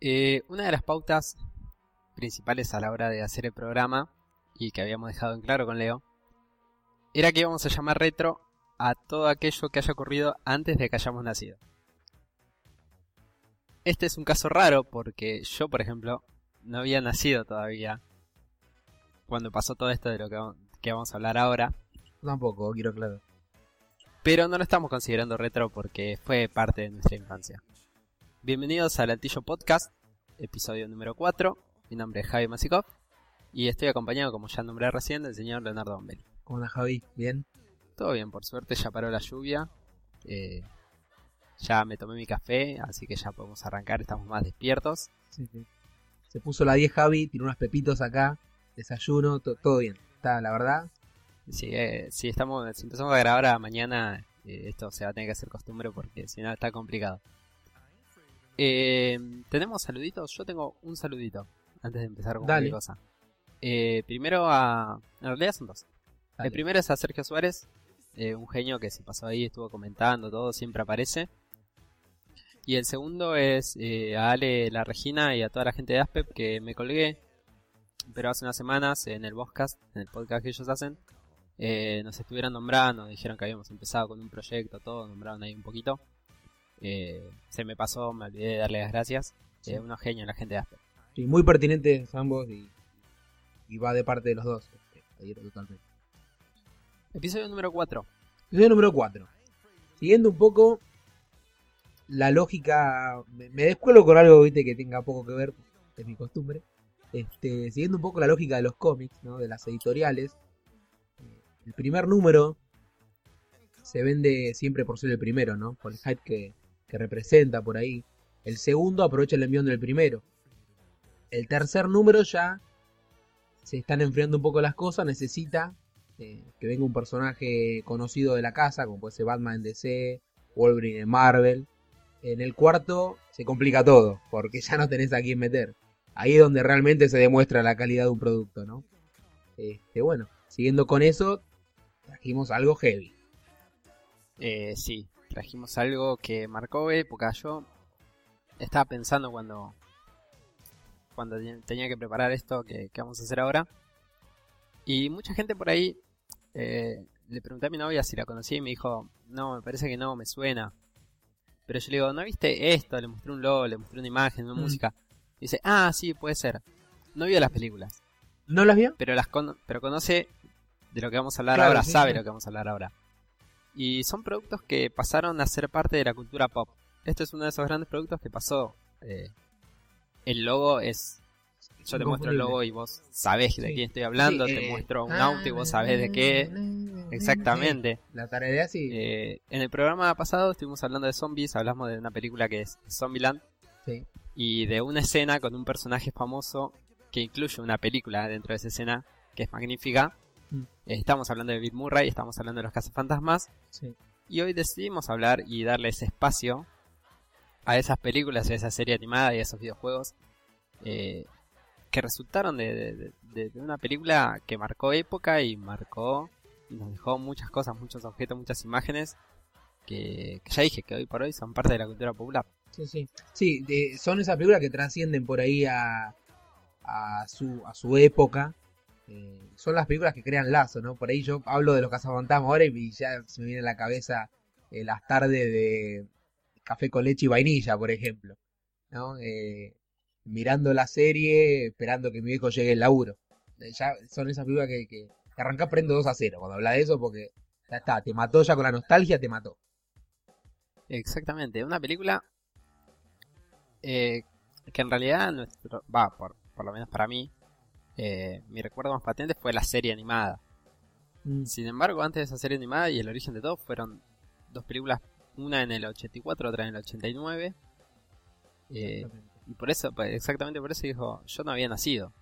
Eh, una de las pautas principales a la hora de hacer el programa, y que habíamos dejado en claro con Leo, era que íbamos a llamar retro a todo aquello que haya ocurrido antes de que hayamos nacido. Este es un caso raro porque yo, por ejemplo, no había nacido todavía cuando pasó todo esto de lo que, que vamos a hablar ahora. Tampoco, quiero claro. Pero no lo estamos considerando retro porque fue parte de nuestra infancia. Bienvenidos al Altillo Podcast, episodio número 4. Mi nombre es Javi Masikov y estoy acompañado, como ya nombré recién, del señor Leonardo Bombelli. ¿Cómo andas, Javi? ¿Bien? Todo bien, por suerte ya paró la lluvia. Eh, ya me tomé mi café, así que ya podemos arrancar, estamos más despiertos. Sí, sí. Se puso la 10 Javi, tiene unos pepitos acá, desayuno, to- todo bien. Está, la verdad, Si, eh, si, estamos, si empezamos a grabar a mañana, eh, esto se va a tener que hacer costumbre porque si no está complicado. Eh, ¿Tenemos saluditos? Yo tengo un saludito antes de empezar con Dale. cualquier cosa. Eh, primero a... En realidad son dos. Dale. El primero es a Sergio Suárez, eh, un genio que se pasó ahí, estuvo comentando todo, siempre aparece. Y el segundo es eh, a Ale La Regina y a toda la gente de Aspep que me colgué, pero hace unas semanas en el podcast, en el podcast que ellos hacen, eh, nos estuvieron nombrando, dijeron que habíamos empezado con un proyecto, todo, nombraron ahí un poquito. Eh, se me pasó, me olvidé de darle las gracias. Sí. Eh, unos genios la gente de Aspep. sí, muy pertinentes ambos y, y va de parte de los dos. este, totalmente. Episodio número 4. Episodio número 4. Siguiendo un poco la lógica. Me, me descuelo con algo viste que tenga poco que ver, es mi costumbre. Este, siguiendo un poco la lógica de los cómics, ¿no? de las editoriales. eh, El primer número se vende siempre por ser el primero, ¿no? Por el hype que, que representa por ahí. El segundo aprovecha el envión del primero. El tercer número ya se están enfriando un poco las cosas, necesita eh, que venga un personaje conocido de la casa, como puede ser Batman en DC, Wolverine en Marvel. En el cuarto se complica todo, porque ya no tenés a quién meter. Ahí es donde realmente se demuestra la calidad de un producto, ¿no? Este, bueno, siguiendo con eso, trajimos algo heavy. Eh, sí, trajimos algo que marcó época. Yo estaba pensando cuando cuando te- tenía que preparar esto que, que vamos a hacer ahora. Y mucha gente por ahí eh, le pregunté a mi novia si la conocía y me dijo, no, me parece que no, me suena. Pero yo le digo, ¿no viste esto? Le mostré un logo, le mostré una imagen, una Mm. música. Y dice, ah, sí, puede ser. No vio las películas, ¿No las vio? pero las cono- pero conoce de lo que vamos a hablar Claro, ahora, sí, sabe sí. lo que vamos a hablar ahora. Y son productos que pasaron a ser parte de la cultura pop. Este es uno de esos grandes productos que pasó. eh, el logo es. Yo te muestro el logo y vos sabés de Sí. quién estoy hablando. Sí, te eh, muestro un ah, auto y vos sabés de qué. Exactamente. La tarea sí. Eh, en el programa pasado estuvimos hablando de zombies. Hablamos de una película que es Zombieland. Sí. Y de una escena con un personaje famoso que incluye una película dentro de esa escena que es magnífica. Mm. Estamos hablando de Bill Murray, estamos hablando de los cazafantasmas. sí. Y hoy decidimos hablar y darle ese espacio a esas películas, a esa serie animada y a esos videojuegos eh, que resultaron de, de- de- de una película que marcó época y marcó y nos dejó muchas cosas, muchos objetos, muchas imágenes que, que ya dije que hoy por hoy son parte de la cultura popular. Sí, sí. Sí, de- son esas películas que trascienden por ahí a, a, su, a su época. Eh, son las películas que crean lazo, ¿no? Por ahí yo hablo de los cazafantasmas ahora y ya se me viene a la cabeza eh, las tardes de café con leche y vainilla, por ejemplo. ¿No? Eh, mirando la serie, esperando que mi viejo llegue el laburo. Eh, Ya son esas películas que, que, prendo 2 a 0 cuando habla de eso porque ya está, te mató ya con la nostalgia, te mató. Exactamente, una película eh, que en realidad, va, por, por lo menos para mí, eh, mi recuerdo más patente fue la serie animada. Mm, Sin embargo, antes de esa serie animada y el origen de todo fueron dos películas, una en el 84, otra en el 89. Eh, y por eso, exactamente por eso dijo, yo no había nacido.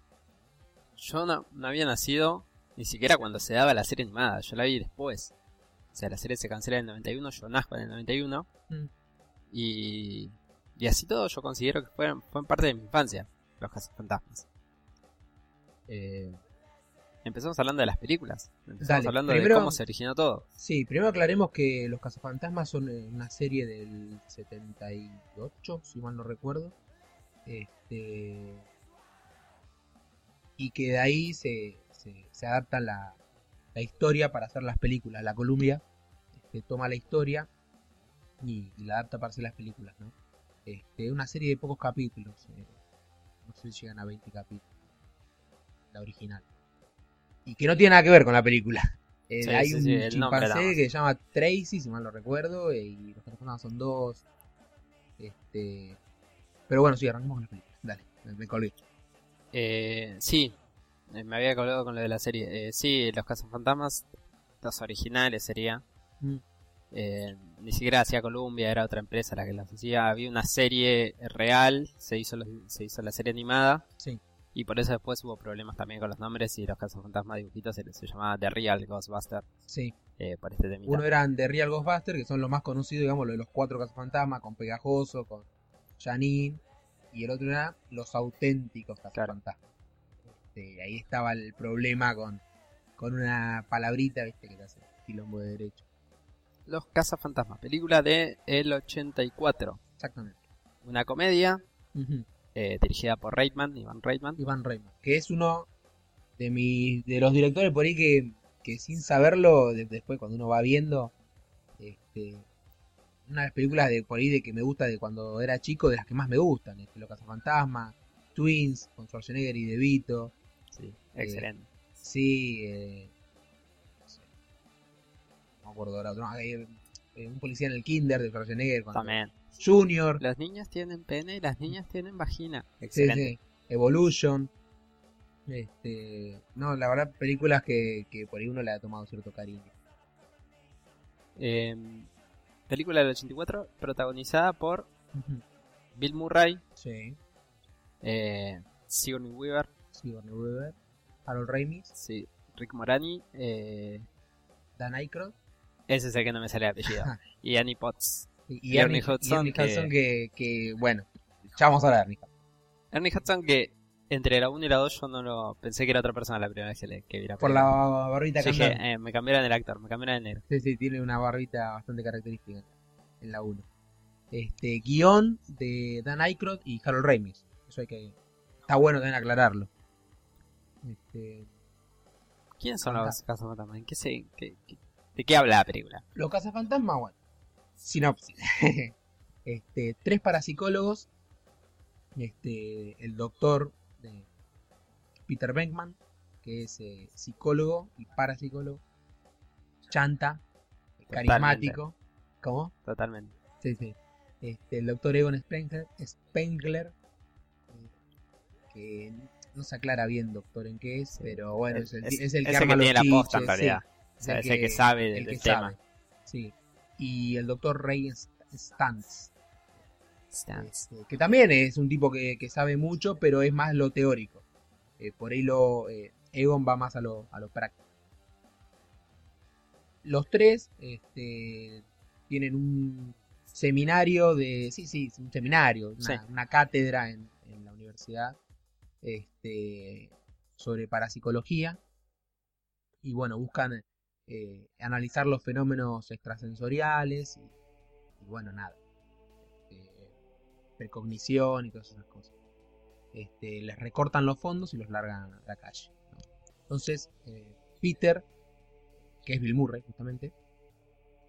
Yo no, no había nacido ni siquiera cuando se daba la serie animada, yo la vi después. O sea, la serie se cancela en el 91, yo nazco en el 91. Mm. Y, y así todo yo considero que fueron, fueron parte de mi infancia, los cazafantasmas. Eh, empezamos hablando de las películas. Empezamos Dale, hablando primero- de cómo se originó todo. Sí, primero aclaremos que Los Cazafantasmas son eh, una serie del 78, si mal no recuerdo. Este, y que de ahí se, se, se adapta la, la historia para hacer las películas. La Columbia este, toma la historia y, y la adapta para hacer las películas, ¿no? Este, una serie de pocos capítulos. eh, no sé si llegan a 20 capítulos. La original. Y que no tiene nada que ver con la película. Eh, Sí, hay sí, un sí, chimpancé que se llama Tracy, si mal no recuerdo, eh, y los personajes son dos. Este, pero bueno, sí, arrancamos con la película. Dale, me, me colgué. Eh, sí, eh, me había colgado con lo de la serie. Eh, sí, Los Cazafantasmas, los originales sería. Mm. Eh, ni siquiera hacía Columbia, era otra empresa la que las hacía. Había una serie real, se hizo, los- se hizo la serie animada. Sí. Y por eso después hubo problemas también con los nombres y los cazafantasmas dibujitos se, se llamaba The Real Ghostbuster Sí. eh, por este temita. Uno eran de Real Ghostbusters, que son los más conocidos, digamos, lo de los cuatro cazafantasmas, con Pegajoso, con Janine. Y el otro era los auténticos cazafantasmas. Este, ahí estaba el problema con, con una palabrita, viste, que te hace quilombo de derecho. Los cazafantasmas, película de el 84. Exactamente. Una comedia Ujú. Eh, dirigida por Reitman, Ivan Reitman. Iván Reitman, que es uno de mis de los directores por ahí que, que sin saberlo, de- después cuando uno va viendo, este, una de las películas de por ahí de que me gusta de cuando era chico, de las que más me gustan, este, Los Cazafantasmas, Twins, con Schwarzenegger y De Vito, Sí, excelente. sí, eh, no sé, no me acuerdo ahora, otro, no, eh, eh, un policía en el kinder de Schwarzenegger, cuando- También. Junior, Los niños tienen pene y las niñas tienen vagina. Excelente. sí. Evolution. Este, no, la verdad, películas que, que por ahí uno le ha tomado cierto cariño. Eh, película del 84 protagonizada por Bill Murray, Sí, eh, Sigourney Weaver, Sigourney Weaver, Harold Ramis, sí, Rick Morani, eh, Dan Aykroyd ese es el que no me sale el apellido, y Annie Potts. Y, Y Ernie Ernie Hudson, y Ernie que- Hudson que, que, bueno, ya vamos a hablar, Ernie Hudson. Ernie Hudson que entre la 1 y la 2 yo no lo pensé que era otra persona la primera vez que, le, que vi la Por la barbita cantante. eh, me cambiaron el actor, me cambiaron el negro. Sí, sí, tiene una barbita bastante característica en la 1. Este, guion de Dan Aykroyd y Harold Ramis. Eso hay que... Está bueno también aclararlo. Este, ¿Quiénes son los cazafantasmas? ¿En qué qué- qué- ¿De qué habla la película? Los cazafantasmas, bueno. Sinopsis. este, tres parapsicólogos. Este, el doctor de Peter Venkman, que es eh, psicólogo y parapsicólogo. Chanta, carismático. ¿Cómo? Totalmente. Sí, sí. Este, el doctor Egon Spengler, Spengler eh, que no se aclara bien, doctor, en qué es, pero bueno, es el, es el que ese arma los tiene la posta en sí. realidad. O sea, es el que sabe del, el que del tema. sabe. Sí. Y el doctor Ray Stantz, Stans. este, que también es un tipo que, que sabe mucho, pero es más lo teórico. Eh, por ahí lo eh, Egon va más a lo, a lo práctico. Los tres este, tienen un seminario de. Sí, sí, un seminario, una, Sí. una cátedra en, en la universidad este, sobre parapsicología. Y bueno, buscan eh, analizar los fenómenos extrasensoriales y, y bueno, nada. Este, precognición y todas esas cosas. Este, les recortan los fondos y los largan a la calle. ¿no? Entonces, eh, Peter, que es Bill Murray, justamente,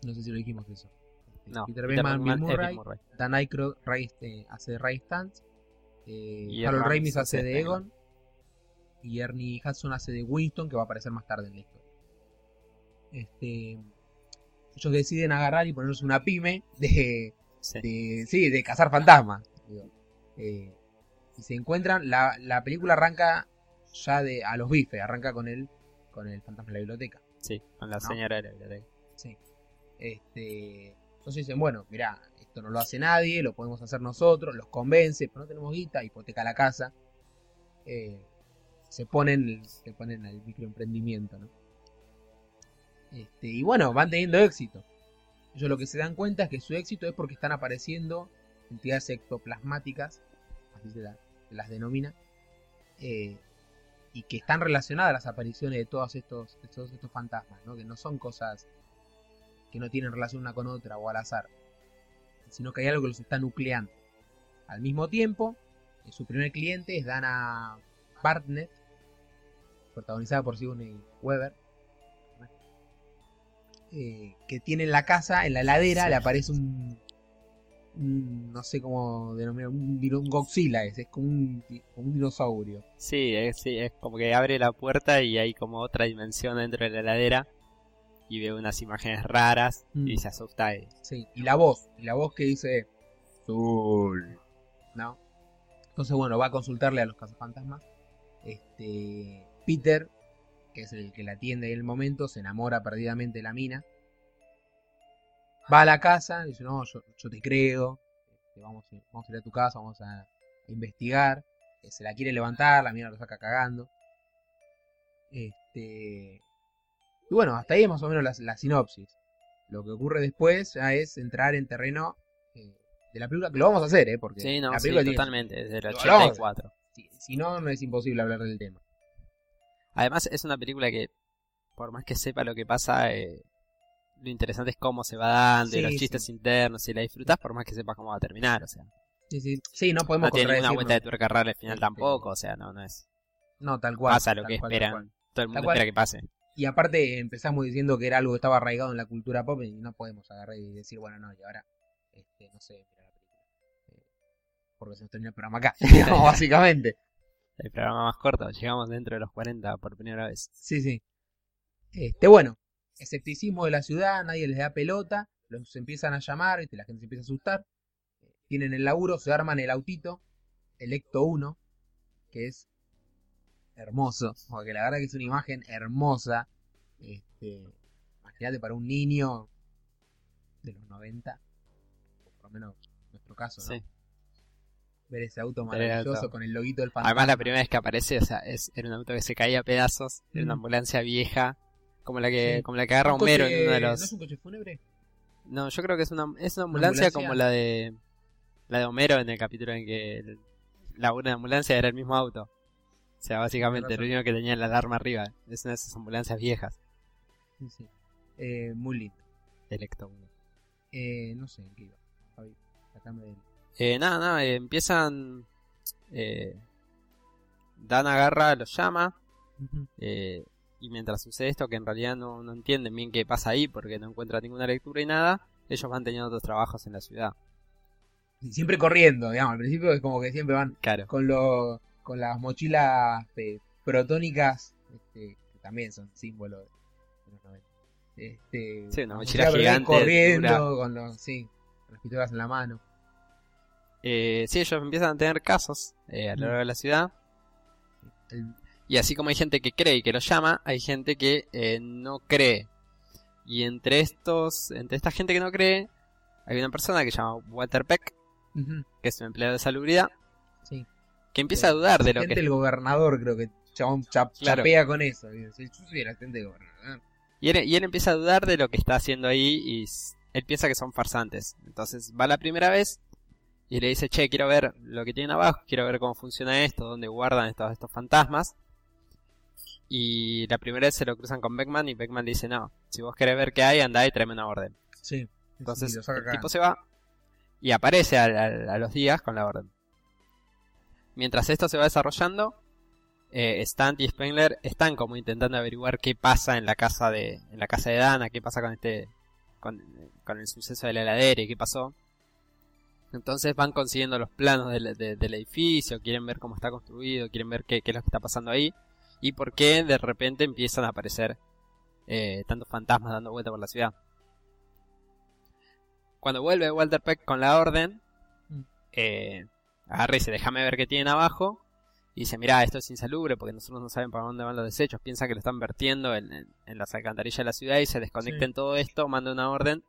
no sé si lo dijimos eso. Este, No, Peter Venkman, Bill Murray. Dan Aykroyd eh, hace de Ray Stantz, eh, Y Harold Ramis hace de de Egon y Ernie Hudson hace de Winston, que va a aparecer más tarde en la historia. Este, ellos deciden agarrar y ponerse una pyme de, Sí. de, sí, de cazar fantasmas. Eh, y se encuentran, la, la película arranca ya de a los bifes, arranca con el, con el fantasma en la biblioteca. Sí, con la ¿No? señora de la biblioteca. Sí. Este, entonces dicen, bueno, mira, esto no lo hace nadie, lo podemos hacer nosotros, los convence, pero no tenemos guita, hipoteca la casa. Eh, se ponen, se ponen al microemprendimiento, ¿no? Este, y bueno, van teniendo éxito. Ellos lo que se dan cuenta es que su éxito es porque están apareciendo entidades ectoplasmáticas, así se, la- se las denomina, eh, y que están relacionadas a las apariciones de todos estos, estos fantasmas, que no son cosas que no tienen relación una con otra o al azar, sino que hay algo que los está nucleando. Al mismo tiempo, Eh, su primer cliente es Dana Bartnett, protagonizada por Sigourney Weaver. Eh, que tiene en la casa, en la heladera, Sí. le aparece un, un- no sé cómo denominar, un, un Godzilla, es, es como un, di- como un dinosaurio. Sí, es, sí, es como que abre la puerta y hay como otra dimensión dentro de la heladera y ve unas imágenes raras y Mm. se asusta Sí, y la voz, y la voz que dice Sol, ¿no? Entonces, bueno, va a consultarle a los cazafantasmas. Este, Peter, que es el que la atiende en el momento, se enamora perdidamente de la mina. Va a la casa, dice, no, yo, yo te creo, este, vamos, a- vamos a ir a tu casa, vamos a, investigar. Eh, se la quiere levantar, la mina lo saca cagando. Este, y bueno, hasta ahí es más o menos la, la sinopsis. Lo que ocurre después ya es entrar en terreno eh, de la película, que lo vamos a hacer, ¿eh? Porque Sí, no, la sí, película tiene- totalmente, desde el Lo hablamos. 84. si, si no, no es imposible hablar del tema. Además es una película que, por más que sepa lo que pasa, eh, lo interesante es cómo se va dando y los sí. chistes internos y la disfrutas por más que sepas cómo va a terminar, o sea. Sí, sí, sí no podemos No tiene ninguna vuelta de tuerca rara al final tampoco, o sea, no, no es. No, tal cual. Pasa lo que cual, esperan, todo el mundo espera que pase. Y aparte empezamos diciendo que era algo que estaba arraigado en la cultura pop y no podemos agarrar y decir, bueno, no, y ahora, este, no sé, mira la película. Eh, porque se nos termina el programa acá, básicamente. El programa más corto, llegamos dentro de los 40 por primera vez. Sí, sí. Este, bueno, escepticismo de la ciudad, nadie les da pelota, los empiezan a llamar, la gente se empieza a asustar. Tienen el laburo, se arman el autito, el Ecto 1, que es hermoso, porque la verdad que es una imagen hermosa. Este, imagínate para un niño de los 90, o por lo menos en nuestro caso, ¿no? Sí. Ver ese auto maravilloso auto. con el loguito del fantasma. Además la primera vez que aparece, o sea, es, era un auto que se caía a pedazos, era una Mm. ambulancia vieja, como la que, Sí. como la que agarra Homero en uno de ¿No los. es un coche fúnebre? No, yo creo que es una, es una ambulancia, ambulancia? como la de la de Homero en el capítulo en que el- la una ambulancia era el mismo auto. O sea, básicamente lo único que tenía la alarma arriba. Es una de esas ambulancias viejas. Sí, sí. Eh, muy lindo. Electo 1. Eh, no sé en qué iba. Javi, sacame del- Eh, nada, nada, eh, empiezan. Eh, Dan agarra, los llama. eh, y mientras sucede esto, que en realidad no, no entienden bien qué pasa ahí porque no encuentran ninguna lectura y nada, ellos van teniendo otros trabajos en la ciudad. Y siempre corriendo, digamos. Al principio es como que siempre van Claro. con los con las mochilas eh, protónicas, este, que también son símbolos de los 90. Este, Sí, una las mochila mochilas gigante, corriendo con los, sí, con las pistolas en la mano. Eh, sí, ellos empiezan a tener casos eh, a lo largo de la ciudad. El- Y así como hay gente que cree y que lo llama, hay gente que eh, no cree. Y entre estos, entre esta gente que no cree, hay una persona que se llama Walter Peck, que es un empleado de salubridad, sí. que empieza a dudar de lo que del gobernador, creo que chabón chap- Claro. chapea con eso. Y dice, Yo soy el asistente del gobernador. y él, y él empieza a dudar de lo que está haciendo ahí y él piensa que son farsantes. Entonces va la primera vez y le dice, che, quiero ver lo que tienen abajo, quiero ver cómo funciona esto, dónde guardan estos, estos fantasmas. Y la primera vez se lo cruzan con Beckman y Beckman le dice, no, si vos querés ver qué hay, andá y tráeme una orden. Sí. Entonces el tipo se va y aparece a, a- a los días con la orden. Mientras esto se va desarrollando, eh, Stant y Spengler están como intentando averiguar qué pasa en la casa de en la casa de Dana, qué pasa con este con, con el suceso de la heladera y qué pasó. Entonces van consiguiendo los planos del, de- del edificio, quieren ver cómo está construido, quieren ver qué, qué es lo que está pasando ahí y por qué de repente empiezan a aparecer eh, tantos fantasmas dando vuelta por la ciudad. Cuando vuelve Walter Peck con la orden, Mm. eh, agarra y dice, déjame ver qué tienen abajo. Y dice, mira, esto es insalubre porque nosotros no saben para dónde van los desechos. Piensa que lo están vertiendo en, en- en las alcantarillas de la ciudad y se desconecten Sí. todo esto, manda una orden.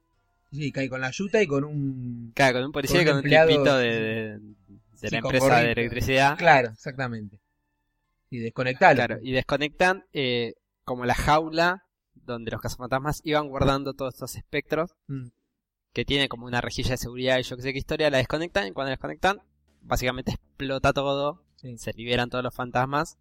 Sí, cae con la yuta y con un... Claro, con un policía y Con con un empleado, tipito de, de- de Sí, la con empresa de electricidad. Claro, exactamente. Y desconectalo. Claro, y desconectan eh, como la jaula donde los cazafantasmas iban guardando todos estos espectros. Mm. que tiene como una rejilla de seguridad y yo que sé qué historia, la desconectan y cuando la desconectan, básicamente explota todo, Sí. se liberan todos los fantasmas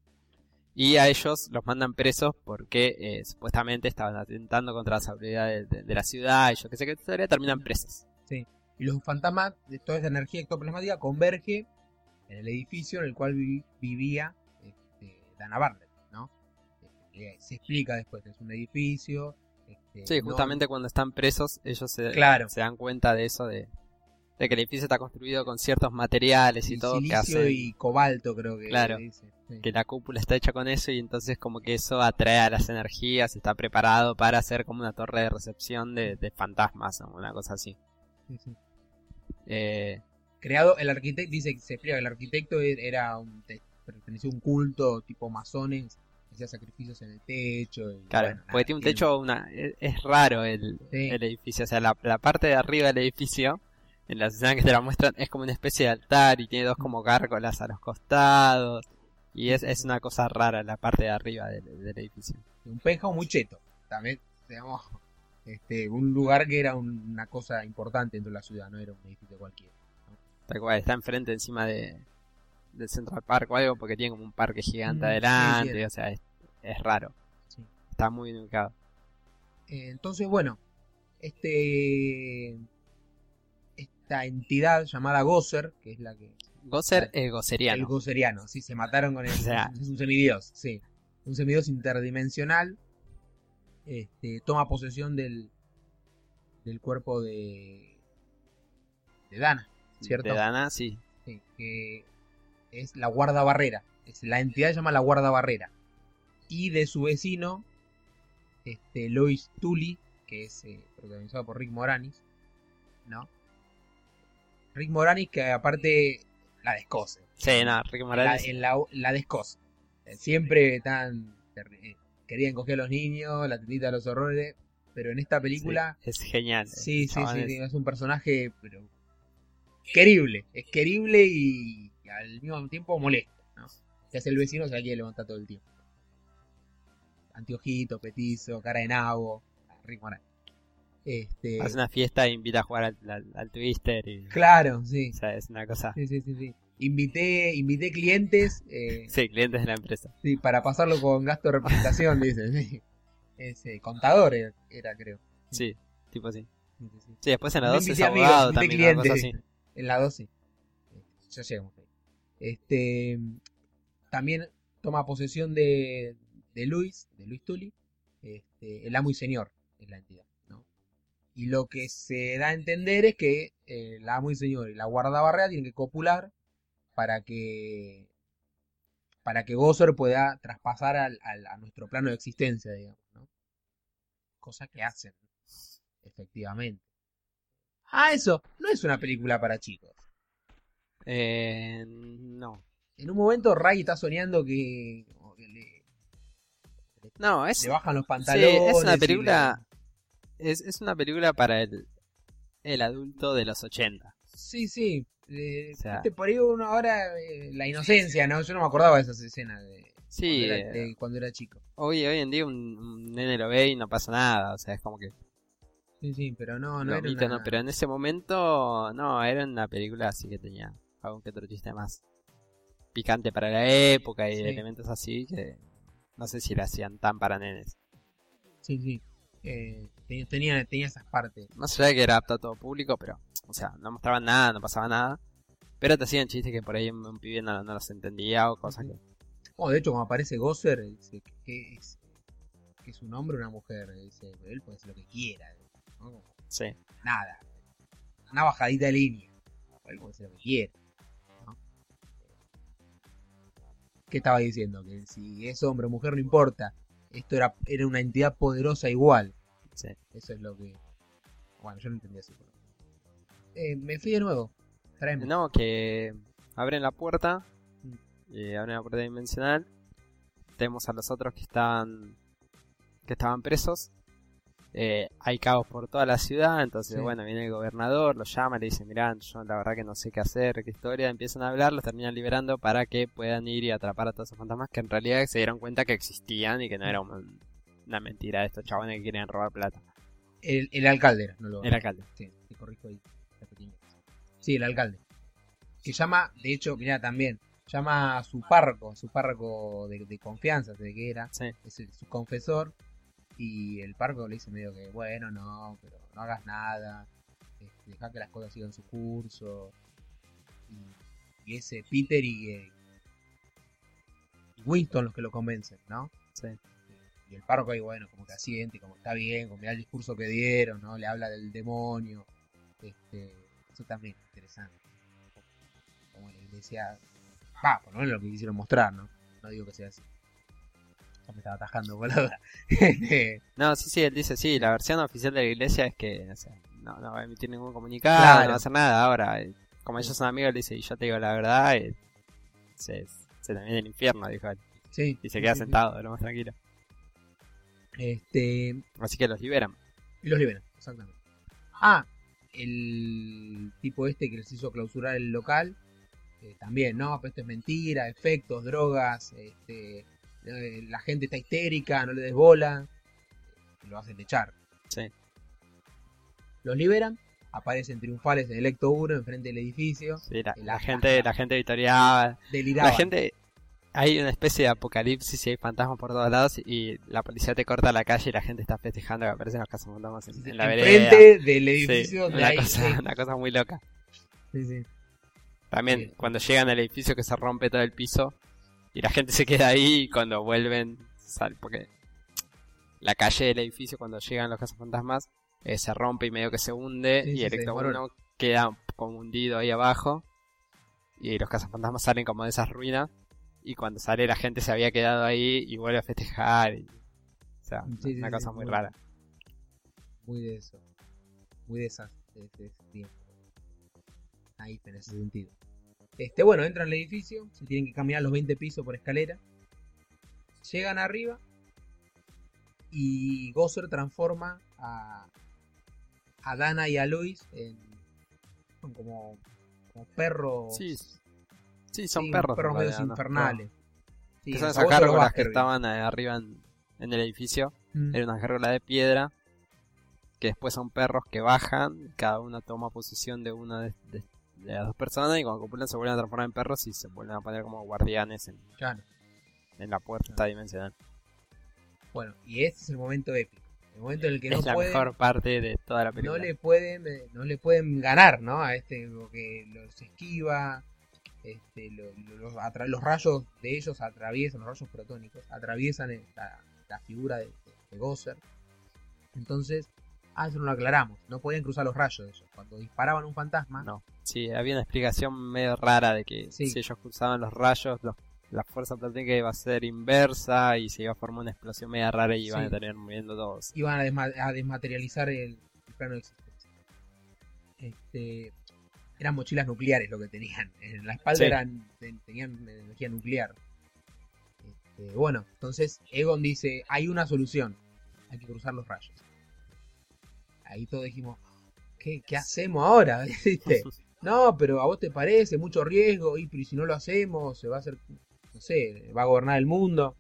y a ellos los mandan presos porque eh, supuestamente estaban atentando contra la seguridad de, de- de la ciudad y yo que sé qué terminan presos. Y los fantasmas, de toda esa energía ectoplasmática, converge en el edificio en el cual vi- vivía este, Dana Bartlett, ¿no? Este, se explica después, es un edificio. este, Sí, no- justamente cuando están presos, ellos se, Claro. se dan cuenta de eso, de, de que el edificio está construido con ciertos materiales y, y todo que hacen y cobalto, creo que Claro. dice. sí. que la cúpula está hecha con eso y entonces como que eso atrae a las energías, está preparado para hacer como una torre de recepción de, de fantasmas o una cosa así. Sí, sí. Eh, Creado, el arquitecto, dice que se explica el arquitecto e- era un, pertenecía a un culto tipo masones, hacía sacrificios en el techo. Y, claro, bueno, porque tiene un techo, una, es, es raro el, Sí. el edificio, o sea, la, la parte de arriba del edificio, en las escenas que te la muestran, es como una especie de altar y tiene dos como gárgolas a los costados. Y es, es una cosa rara la parte de arriba del, del edificio. un penthouse muy cheto. También, digamos, este, un lugar que era un- una cosa importante dentro de la ciudad, no era un edificio cualquiera. Tal cual, está enfrente encima de del Central Park o algo porque tiene como un parque gigante Mm, adelante, o sea, es, es raro. Sí. Está muy bien ubicado. Eh, entonces, bueno, este esta entidad llamada Gosser, que es la que Gosser Claro. es el gosseriano. Gosseriano, sí, se mataron con el O sea. es un semidios, sí, un semidios interdimensional, este, toma posesión del del cuerpo de de Dana, ¿cierto? De Dana, sí. Sí, que es la guarda barrera. Es, la entidad se llama la guarda barrera. Y de su vecino, este, Lois Tully, que es eh, protagonizado por Rick Moranis, ¿no? Rick Moranis que aparte la descose. Sí, no, Ricky La, Morales. en la, la descose. Siempre tan... eh, Querían coger a los niños, la tendita de los horrores, pero en esta película... sí, es genial. Sí, sí, sí, es- un personaje pero querible, es querible y, y al mismo tiempo molesto, ¿no? Hace el vecino, se la quiere levantar todo el tiempo. Anteojito, petizo, cara de nabo, Rick Moranis. Este, Hace una fiesta e invita a jugar al, al- al Twister y... claro, sí. O sea, es una cosa... Sí, sí, sí, sí. Invité, invité clientes eh, Sí, clientes de la empresa. sí, para pasarlo con gasto de representación, dice. Sí. Es, eh, contador era, era, creo. Sí, tipo sí. Sí, sí, sí. Después en la No 12 es amigos, abogado invité también, cosa así. En la 12. Ya llegamos ahí. Este, también toma posesión de, de Luis, de Luis Tully, este, el amo y señor es la entidad. Y lo que se da a entender es que eh, el amo y señor y la guardabarrea tienen que copular para que para que Gosser pueda traspasar al, al- a nuestro plano de existencia, digamos. ¿no? Cosa que hacen, efectivamente. Ah, eso, no es una película para chicos. Eh, no. En un momento Ray está soñando que, como que le, No, es, le bajan los sí, pantalones. es una película... Es, es una película para el, el adulto de los 80. le- Sí, sí. eh, O sea- viste, por ahí uno ahora eh, la inocencia, ¿no? Yo no me acordaba de esas escenas de, Sí, cuando, era, eh, de cuando era chico. hoy, hoy en día un, un nene lo ve y no pasa nada. O sea, es como que... Sí, sí, pero no, no era una... no, pero en ese momento no, era una película así que tenía algún que otro chiste más picante para la época y Sí. elementos así que no sé si la hacían tan para nenes. Sí, sí. Eh, tenía, tenía, esas partes. Más allá de que era apto a todo público, pero, o sea, no mostraban nada, no pasaba nada. Pero te hacían chistes que por ahí un, un pibe no, no los entendía o cosas que... Oh, de hecho, cuando aparece Gosser, dice que, es, que es un hombre o una mujer. Dice, él puede hacer lo que quiera. ¿no? Como Sí. nada. Una bajadita de línea. Él puede hacer lo que quiera. ¿no? ¿Qué estaba diciendo? Que si es hombre o mujer no importa. Esto era, era una entidad poderosa igual. Sí. Eso es lo que... Bueno, yo no entendía así. pero- Eh, me fui de nuevo. Tráeme. No, que abren la puerta, y abren la puerta dimensional. Tenemos a los otros que estaban que estaban presos. Eh, hay caos por toda la ciudad, entonces Sí. bueno, viene el gobernador, los llama, le dice, mirá, yo la verdad que no sé qué hacer, qué historia, empiezan a hablar, los terminan liberando para que puedan ir y atrapar a todos esos fantasmas que en realidad se dieron cuenta que existían y que no era un- una mentira de estos chabones que querían robar plata. El, el alcalde no lo... El alcalde. Sí, te corrijo ahí. Sí, el alcalde. Que llama, de hecho, mira también, llama a su párroco, su párroco de, de confianza, de que era, Sí. es el- su confesor, y el párroco le dice medio que, bueno, no, pero no hagas nada, este, deja que las cosas sigan su curso, y, y ese Peter y, eh, y Winston los que lo convencen, ¿no? Sí. Y el párroco ahí, bueno, como que asiente, como está bien, como mira el discurso que dieron, ¿no? Le habla del demonio. Este, eso también es interesante. Como la iglesia. Va, por lo menos lo que quisieron mostrar, ¿no? No digo que sea así. Ya me estaba atajando. Este, No, sí, sí, él dice, sí, la versión oficial de la iglesia es que o sea, no, no va a emitir ningún comunicado, Claro. no va a hacer nada. Ahora, como ellos son amigos, él dice, y yo te digo la verdad, eh, se, se termina el infierno, dijo él. sí. Y se queda sí, sí. sentado, lo más tranquilo. Este, Así que los liberan. Y los liberan, exactamente. Ah, el tipo este que les hizo clausurar el local, eh, también, no, pero esto es mentira, efectos, drogas, este, eh, la gente está histérica, no le des bola, y lo hacen echar. Sí. Los liberan, aparecen triunfales en Electo 1 enfrente del edificio, Sí, la, gente, la gente victoriaba. deliraban. La gente, hay una especie de apocalipsis y hay fantasmas por todos lados y la policía te corta la calle y la gente está festejando que aparecen los cazafantasmas en, en la vereda. enfrente del Sí, edificio una, cosa, sí, una cosa muy loca. sí, sí. También Sí. cuando llegan al edificio que se rompe todo el piso y la gente se queda ahí y cuando vuelven sal porque la calle del edificio cuando llegan los cazafantasmas eh, se rompe y medio que se hunde y el se Ecto desmorona. 1 queda como hundido ahí abajo y los cazafantasmas salen como de esas ruinas y cuando sale la gente se había quedado ahí y vuelve a festejar y, o sea Sí, una sí, cosa sí, muy muy- rara muy de eso. Muy de esas. De, de ese tiempo. Ahí en ese sentido. Este, bueno, entran al edificio. Se tienen que caminar los 20 pisos por escalera. Llegan arriba. Y Gosser transforma a, a Dana y a Luis en. son como, como perros. Sí son sí, perros Perros medios ¿no? infernales. Sí, que son esas gárgolas que estaban arriba en, en el edificio Mm. Era una gárgola de piedra. Que después son perros que bajan. Cada uno toma posesión de una de, de- de las dos personas. Y cuando copulan se vuelven a transformar en perros. Y se vuelven a poner como guardianes en, Claro. en la puerta dimensional. Bueno, y este es el momento épico. El momento en el que no es la pueden. mejor parte de toda la no película. le pueden eh, no le pueden ganar no a este porque los esquiva este lo- lo- los, rayos de ellos atraviesan los rayos protónicos atraviesan el- la, la figura de, de Gosser entonces ah eso no lo aclaramos no podían cruzar los rayos ellos cuando disparaban un fantasma No. Sí, había una explicación medio rara de que Sí. si ellos cruzaban los rayos, los- la fuerza platónica iba a ser inversa y se iba a formar una explosión media rara y iban Sí. a terminar muriendo todos. iban a, desma- a desmaterializar el, el plano de existencia este eran mochilas nucleares lo que tenían en la espalda Sí. eran ten- tenían energía nuclear Este, bueno entonces Egon dice hay una solución hay que cruzar los rayos ahí todos dijimos ¿qué, qué hacemos ahora? ¿Viste? no pero a vos te parece mucho riesgo y pero ¿y si no lo hacemos se va a hacer no sé va a gobernar el mundo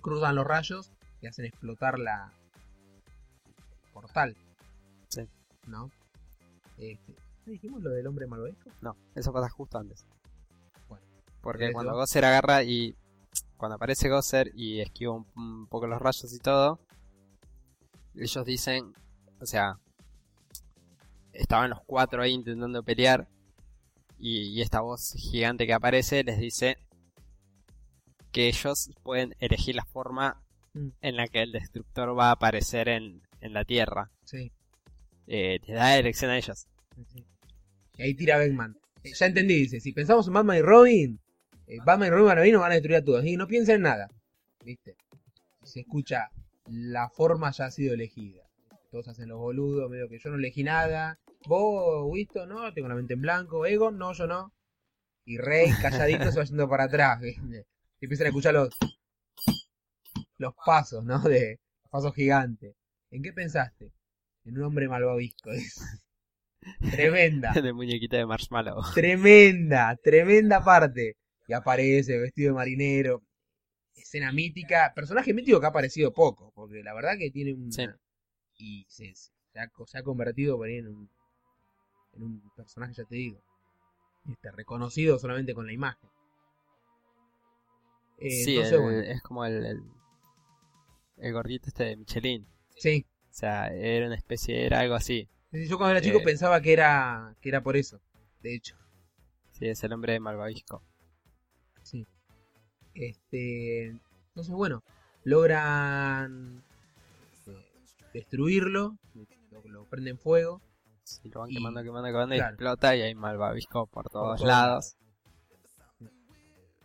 cruzan los rayos y hacen explotar la el portal Sí. ¿no? Este, ¿no dijimos lo del hombre malvavisco? No, eso pasa justo antes. Bueno, Porque eso- cuando Gosser agarra y. Cuando aparece Gosser y esquiva un, un poco los rayos y todo. Ellos dicen. O sea. Estaban los cuatro ahí intentando pelear. Y, y esta voz gigante que aparece les dice. Que ellos pueden elegir la forma Mm. en la que el destructor va a aparecer en, en la Tierra. Sí, Eh, les da elección a ellos. sí. Y ahí tira Beckman. Eh, ya entendí, dice, si pensamos en Batman y Robin, eh, Batman y Robin van a venir nos van a destruir a todos. Y no piensen en nada. ¿Viste? Se escucha, la forma ya ha sido elegida. Todos hacen los boludos, medio que yo no elegí nada. Vos, Winston, no, tengo la mente en blanco. Egon, no, yo no. Y Rey, calladito, se va yendo para atrás. Y empiezan a escuchar los, los pasos, ¿no? De pasos gigantes. ¿En qué pensaste? En un hombre malvavisco. Tremenda. de muñequita de marshmallow. Tremenda, tremenda parte. Y aparece vestido de marinero. Escena mítica. Personaje mítico que ha aparecido poco. Porque la verdad que tiene un. Sí. Y se, se ha, se ha convertido por ahí en un. En un personaje, ya te digo. Este, reconocido solamente con la imagen. Eh, sí, entonces, el- bueno, es como el, el, el gordito este de Michelin. sí. O sea, era una especie, era algo así. Yo cuando era chico Eh. pensaba que era, que era por eso. De hecho. Sí, es el hombre de Malvavisco. Sí. Este, entonces, bueno, logran este, destruirlo, lo, lo prenden fuego. Sí, lo van Y- quemando, quemando, quemando y explota y hay Malvavisco por todos todos lados.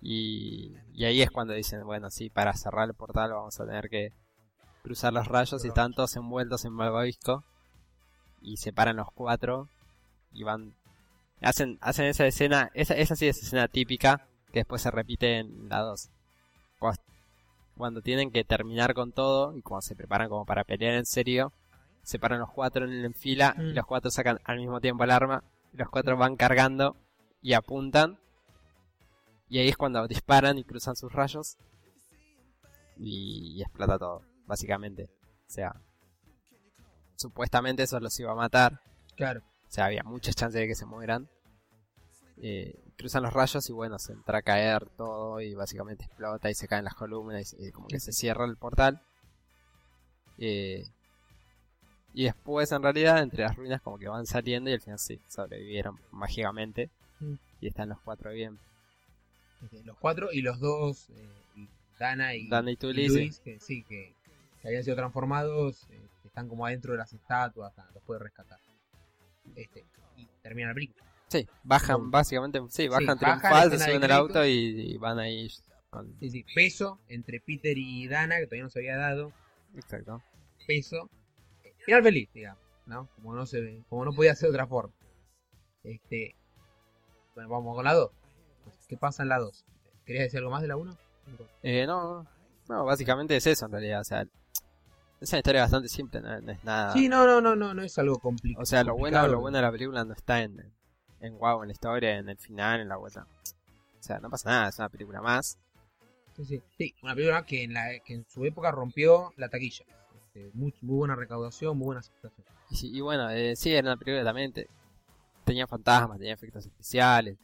Y, y ahí es cuando dicen, bueno, sí, para cerrar el portal vamos a tener que cruzar los rayos y están todos envueltos en Malvavisco. Y se paran los cuatro y van... Hacen, hacen esa escena, esa, esa sí es escena típica que después se repite en la 2. Cuando, tienen que terminar con todo y cuando se preparan como para pelear en serio, se paran los cuatro en, en fila y Mm. los cuatro sacan al mismo tiempo el arma. Los cuatro van cargando y apuntan. Y ahí es cuando disparan y cruzan sus rayos. Y, y explota todo, básicamente. O sea, supuestamente eso los iba a matar. Claro. O sea, había muchas chances de que se mueran. Eh, cruzan los rayos y bueno, se entra a caer todo y básicamente explota y se caen las columnas y, y como que se cierra el portal. Eh, y después en realidad entre las ruinas como que van saliendo y al final sí, sobrevivieron mágicamente. Mm. Y están los cuatro bien. Este, los cuatro y los dos, eh, y Dana y, Dana y Tully, Luis, que sí, que, que habían sido transformados, eh, están como adentro de las estatuas, ah, los puede rescatar. Este, y termina la película. Sí, bajan básicamente, sí, bajan bajan, triunfal, se suben al auto y, y van ahí con... Sí, sí, peso entre Peter y Dana, que todavía no se había dado, Exacto. peso. Final feliz, digamos, ¿no? Como no se ve, como no podía ser de otra forma. Este, bueno, vamos con la 2. ¿Qué pasa en la 2? ¿Querías decir algo más de la 1? Eh, no, no, básicamente es eso en realidad, o sea, es una historia bastante simple, no, no es nada... Sí, no, no, no, no, no es algo complicado. O sea, lo bueno, lo bueno de la película no está en, en wow, en la historia, en el final, en la vuelta. O sea, no pasa nada, es una película más. Sí, sí. Sí, una película que en, la, que en su época rompió la taquilla. Este, muy, muy buena recaudación, muy buena aceptación. Y, sí- y bueno, eh, sí, era una película también, te- tenía fantasmas, tenía efectos especiales.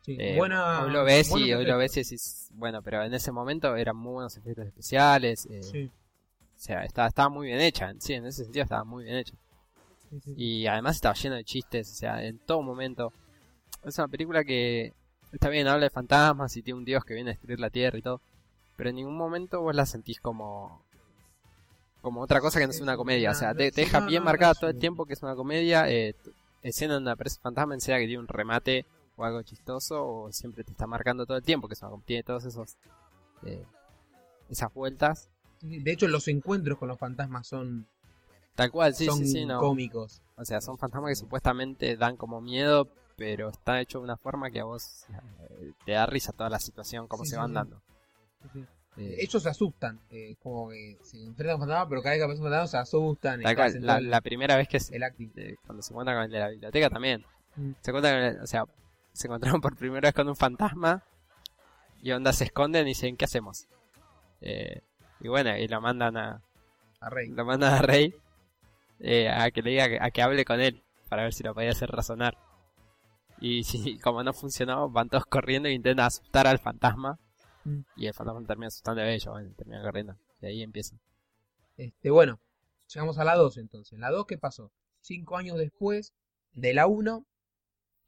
Sí, Eh, buena, hoy lo ves y hoy lo ves y decís, bueno, pero en ese momento eran muy buenos efectos especiales. eh, Sí, sea, estaba, estaba muy bien hecha, en- sí, en ese sentido estaba muy bien hecha. sí, sí. Y además estaba lleno de chistes, o sea, en todo momento. Es una película que está bien, habla de fantasmas y tiene un dios que viene a destruir la tierra y todo. Pero en ningún momento vos la sentís como como otra cosa que no es una comedia. O sea, te, deja bien marcada todo el tiempo que es una comedia. Eh, escena donde aparece fantasma, en sea que tiene un remate o algo chistoso, o siempre te está marcando todo el tiempo, que es una, tiene todos esos eh, esas vueltas. De hecho, los encuentros con los fantasmas son, Tal cual, sí, son sí, sí, no. cómicos. O sea, son fantasmas que supuestamente dan como miedo, pero está hecho de una forma que a vos eh, te da risa toda la situación, como Sí, se van dando. Eh, Ellos se asustan, eh, como que se enfrentan a un fantasma, pero cada vez que aparece un fantasma se asustan. tal cual, la, primera vez que se, el acting. eh, cuando se encuentran con el de la biblioteca también. Mm. Se encuentran, con el- o sea, se encontraron por primera vez con un fantasma y onda se esconden y dicen, ¿qué hacemos? Y bueno, y lo mandan a, A Rey. lo mandan a Rey eh, a que le diga que- a que hable con él para ver si lo podía hacer razonar. Y si como no funcionó, van todos corriendo e intentan asustar al fantasma. Mm. Y el fantasma termina asustando a ellos, bueno, termina corriendo. Y ahí empieza. Este, bueno, llegamos a la 2 entonces. La 2, ¿qué pasó? Cinco años después de la 1,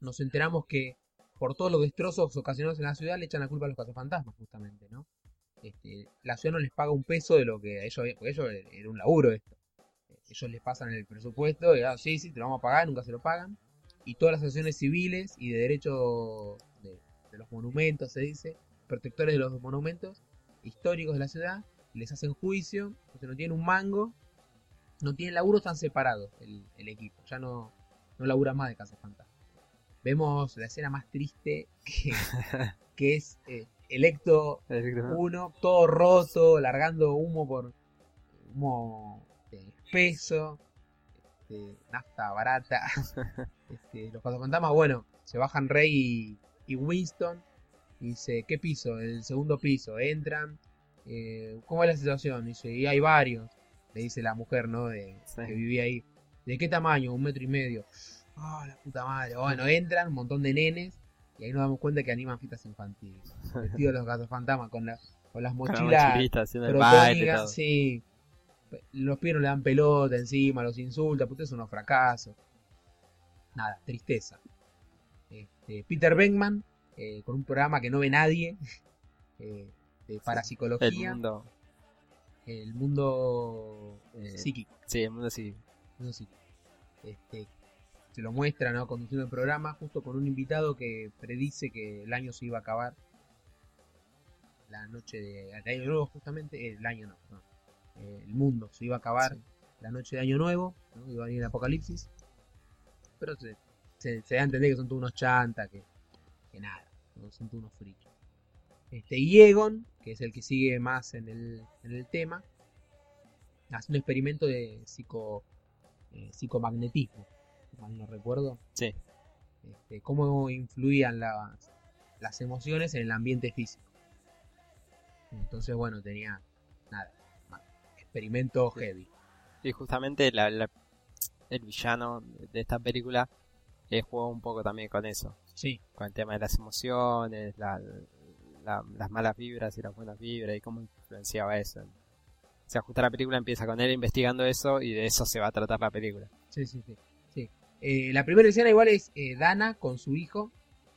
nos enteramos que por todos los destrozos ocasionados en la ciudad le echan la culpa a los cazafantasmas, justamente, ¿no? Este, la ciudad no les paga un peso de lo que a ellos, había- porque ellos era un laburo esto. Ellos les pasan el presupuesto y ah, sí, sí, te lo vamos a pagar, nunca se lo pagan. Y todas las acciones civiles y de derecho de, de los monumentos, se dice, protectores de los monumentos históricos de la ciudad, les hacen juicio, entonces no tienen un mango, no tienen laburo, están separados el, el equipo, ya no, no labura más de Casa Fantasma. Vemos la escena más triste que, que es eh, Electo 1, todo roto, largando humo por humo espeso, este, nafta barata. Este, los cazafantasmas, bueno, se bajan Rey y, y Winston. Y dice, ¿qué piso? El segundo piso. Entran. eh, ¿Cómo es la situación? Dice, y hay varios. Le dice la mujer, ¿no? De, Sí. Que vivía ahí. ¿De qué tamaño? Un metro y medio. Ah, la puta madre. Bueno, entran un montón de nenes. Y ahí nos damos cuenta que animan fiestas infantiles. Vestidos los cazafantasmas con, la, con las Con la mochilas el todo. sí. Los pies no le dan pelota encima, los insulta, puta es unos fracasos. Nada, tristeza. Este, eh, Peter Beckman, eh, con un programa que no ve nadie, eh, de parapsicología. El mundo. El mundo eh, psíquico. Sí, el mundo sí. Eso sí. Este, se lo muestra, ¿no? Conduciendo el programa, justo con un invitado que predice que el año se iba a acabar. La noche de, de Año Nuevo, justamente. eh, el año no, no. Eh, el mundo se iba a acabar Sí. la noche de Año Nuevo, ¿no? Iba a venir el apocalipsis. Pero se, se, se da a entender que son todos unos chantas, que, que nada, ¿no? son todos unos frikis. Este, y Egon, que es el que sigue más en el, en el tema, hace un experimento de psico, eh, psicomagnetismo, si mal no recuerdo. Sí. Este, cómo influían las, las emociones en el ambiente físico. Entonces, bueno, tenía nada, experimento heavy. Y justamente la, la- el villano de esta película eh, jugó un poco también con eso. Sí, Con el tema de las emociones, la- la- las malas vibras y las buenas vibras y cómo influenciaba eso. O sea, justo la película empieza con él investigando eso y de eso se va a tratar la película. sí, sí, sí. Eh, la primera escena igual es eh, Dana con su hijo,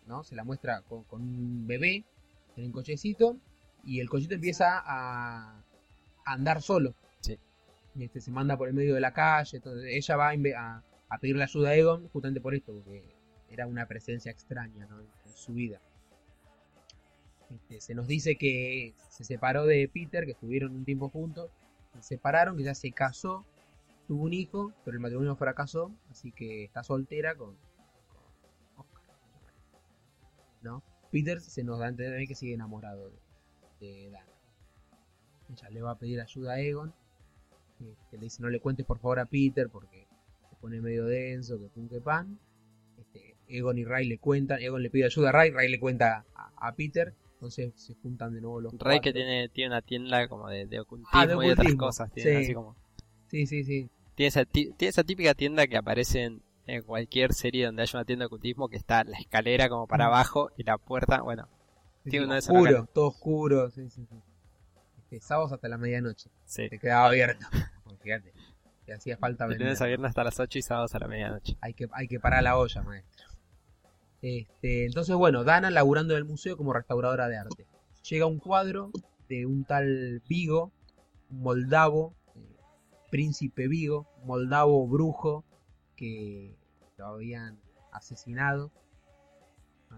¿no? Se la muestra con, con un bebé en un cochecito y el cochecito empieza a, a andar solo. Sí. Y este se manda por el medio de la calle, entonces ella va a, a, pedirle ayuda a Egon justamente por esto, porque era una presencia extraña ¿no? en su vida. Este, se nos dice que se separó de Peter, que estuvieron un tiempo juntos, se separaron, que ya se casó, tuvo un hijo, pero el matrimonio fracasó, así que está soltera con, Oscar. ¿No? Peter se nos da a entender que sigue enamorado de, Dana. Ella le va a pedir ayuda a Egon, que le dice no le cuentes por favor a Peter porque se pone medio denso, que pum que pan. Este, Egon y Ray le cuentan, Egon le pide ayuda a Ray, Ray le cuenta a, a Peter, entonces se juntan de nuevo los Rey que tiene, tiene una tienda como de, de ocultismo, Ah, de y otras ocultismo, cosas. Tiene sí. así como... Sí, sí, sí. Tiene esa, ti- tiene esa típica tienda que aparece en, en cualquier serie donde haya una tienda de ocultismo que está la escalera como para Mm. abajo y la puerta, bueno, Sí, Tiene de esos oscuro, locales. todo oscuro, sí, sí, sí. Este, sábados hasta la medianoche, sí. te quedaba abierto. Porque Fíjate, te hacía falta De vender. lunes a viernes hasta las 8 y sábados a la medianoche. Hay que, hay que parar la olla, maestro. Este, entonces, bueno, Dana laburando en el museo como restauradora de arte. Llega un cuadro de un tal Vigo, un moldavo, príncipe Vigo, moldavo brujo que lo habían asesinado a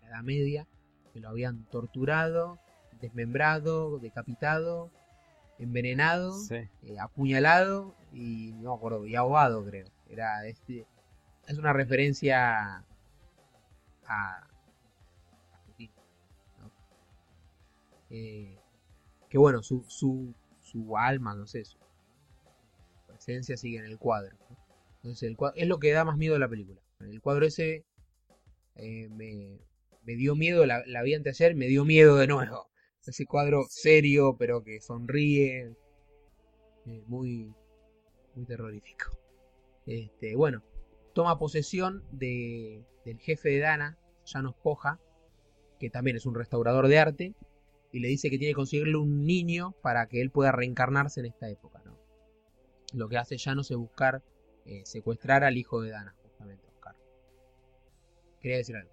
la Edad Media, que lo habían torturado, desmembrado, decapitado, envenenado Sí. eh, apuñalado y no me acuerdo, y ahogado creo. Era este es una referencia a. Eh, que bueno, su, su, su alma, no sé, su presencia sigue en el cuadro. ¿no? Entonces el cuadro, es lo que da más miedo a la película. El cuadro ese eh, me, me dio miedo, la, la vi anteayer, me dio miedo de nuevo. Ese cuadro serio, pero que sonríe, eh, muy, muy terrorífico. Este, bueno, toma posesión de, del jefe de Dana, Janos Poja, que también es un restaurador de arte, y le dice que tiene que conseguirle un niño para que él pueda reencarnarse en esta época. ¿No? Lo que hace Janos es buscar eh, secuestrar al hijo de Dana, justamente, Oscar. Quería decir algo.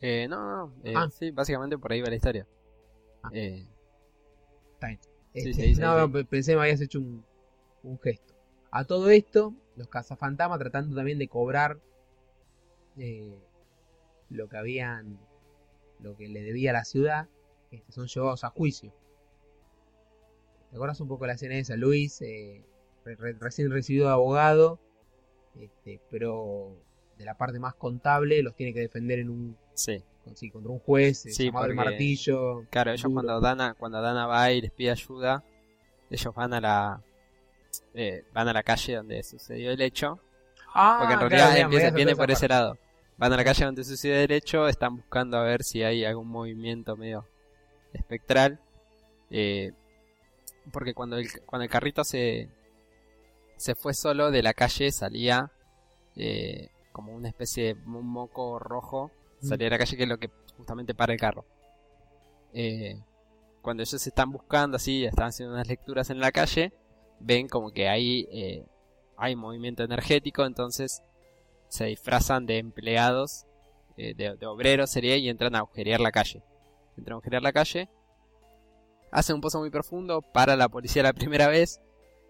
Eh, no, no, eh, Ah. sí, básicamente por ahí va la historia. Ah. Eh, Sí, Este, sí, sí, no, sí. pe- pensé que me habías hecho un, un gesto. A todo esto, los cazafantasmas tratando también de cobrar eh, lo que habían, lo que le debía a la ciudad, este, son llevados a juicio. ¿Te acuerdas un poco de la escena esa? Luis, eh, recién recibido de abogado, este, pero de la parte más contable, los tiene que defender en un, sí, con- sí, contra un juez, eh, Sí, el martillo. claro, ellos duro. cuando Dana, cuando Dana va y les pide ayuda, ellos van a la eh, van a la calle donde sucedió el hecho, Ah, porque en claro, realidad me empieza, viene por ese lado. Van a la calle donde sucedió el hecho, están buscando a ver si hay algún movimiento medio espectral. eh, porque cuando el, cuando el carrito se, se fue solo de la calle salía eh, como una especie de un moco rojo. Mm. Salía de la calle que es lo que justamente para el carro. Eh, cuando ellos se están buscando así, están haciendo unas lecturas en la calle, ven como que ahí eh, hay movimiento energético, entonces se disfrazan de empleados eh, de, de obreros sería y entran a agujerear la calle. Entran a agujerear la calle, hacen un pozo muy profundo, para la policía la primera vez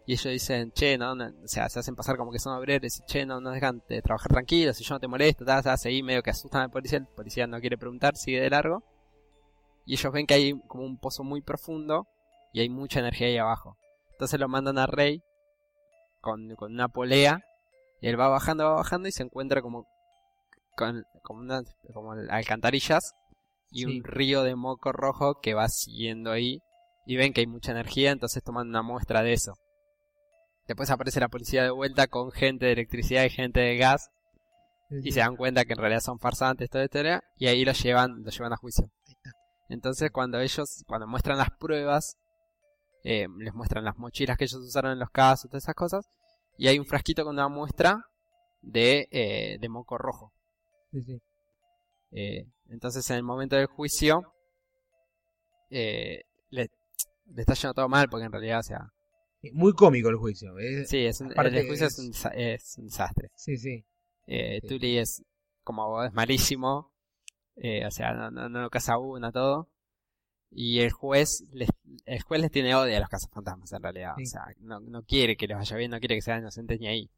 y ellos dicen, che, no, no, o sea, se hacen pasar como que son obreros, y che, no, no dejan de trabajar tranquilos, si yo no te molesto, tal, seguí medio que asustan al policía, el policía no quiere preguntar, sigue de largo. Y ellos ven que hay como un pozo muy profundo y hay mucha energía ahí abajo. Entonces lo mandan a Rey con, con una polea y él va bajando, va bajando y se encuentra como con como, una, como alcantarillas y Sí. un río de moco rojo que va siguiendo ahí y ven que hay mucha energía, entonces toman una muestra de eso. Después aparece la policía de vuelta con gente de electricidad y gente de gas y se dan cuenta que en realidad son farsantes, esta historia, y ahí los llevan, los llevan a juicio. Ahí está. Entonces cuando ellos, cuando muestran las pruebas, eh, les muestran las mochilas que ellos usaron en los casos, todas esas cosas, y hay un frasquito con una muestra de, eh, de moco rojo. Sí, sí. Eh, entonces en el momento del juicio, eh, le, le está yendo todo mal, porque en realidad, o sea, Muy cómico el juicio. ¿eh? sí, es un, el juicio es, es- un, es un desastre. sí, sí. Eh, Sí. Tully es como abogado es malísimo, eh, o sea, no, no, no casa una, todo. Y el juez, les, el juez les tiene odio a los casos fantasmas en realidad, Sí. o sea, no, no quiere que les vaya bien, no quiere que sean inocentes ni ahí.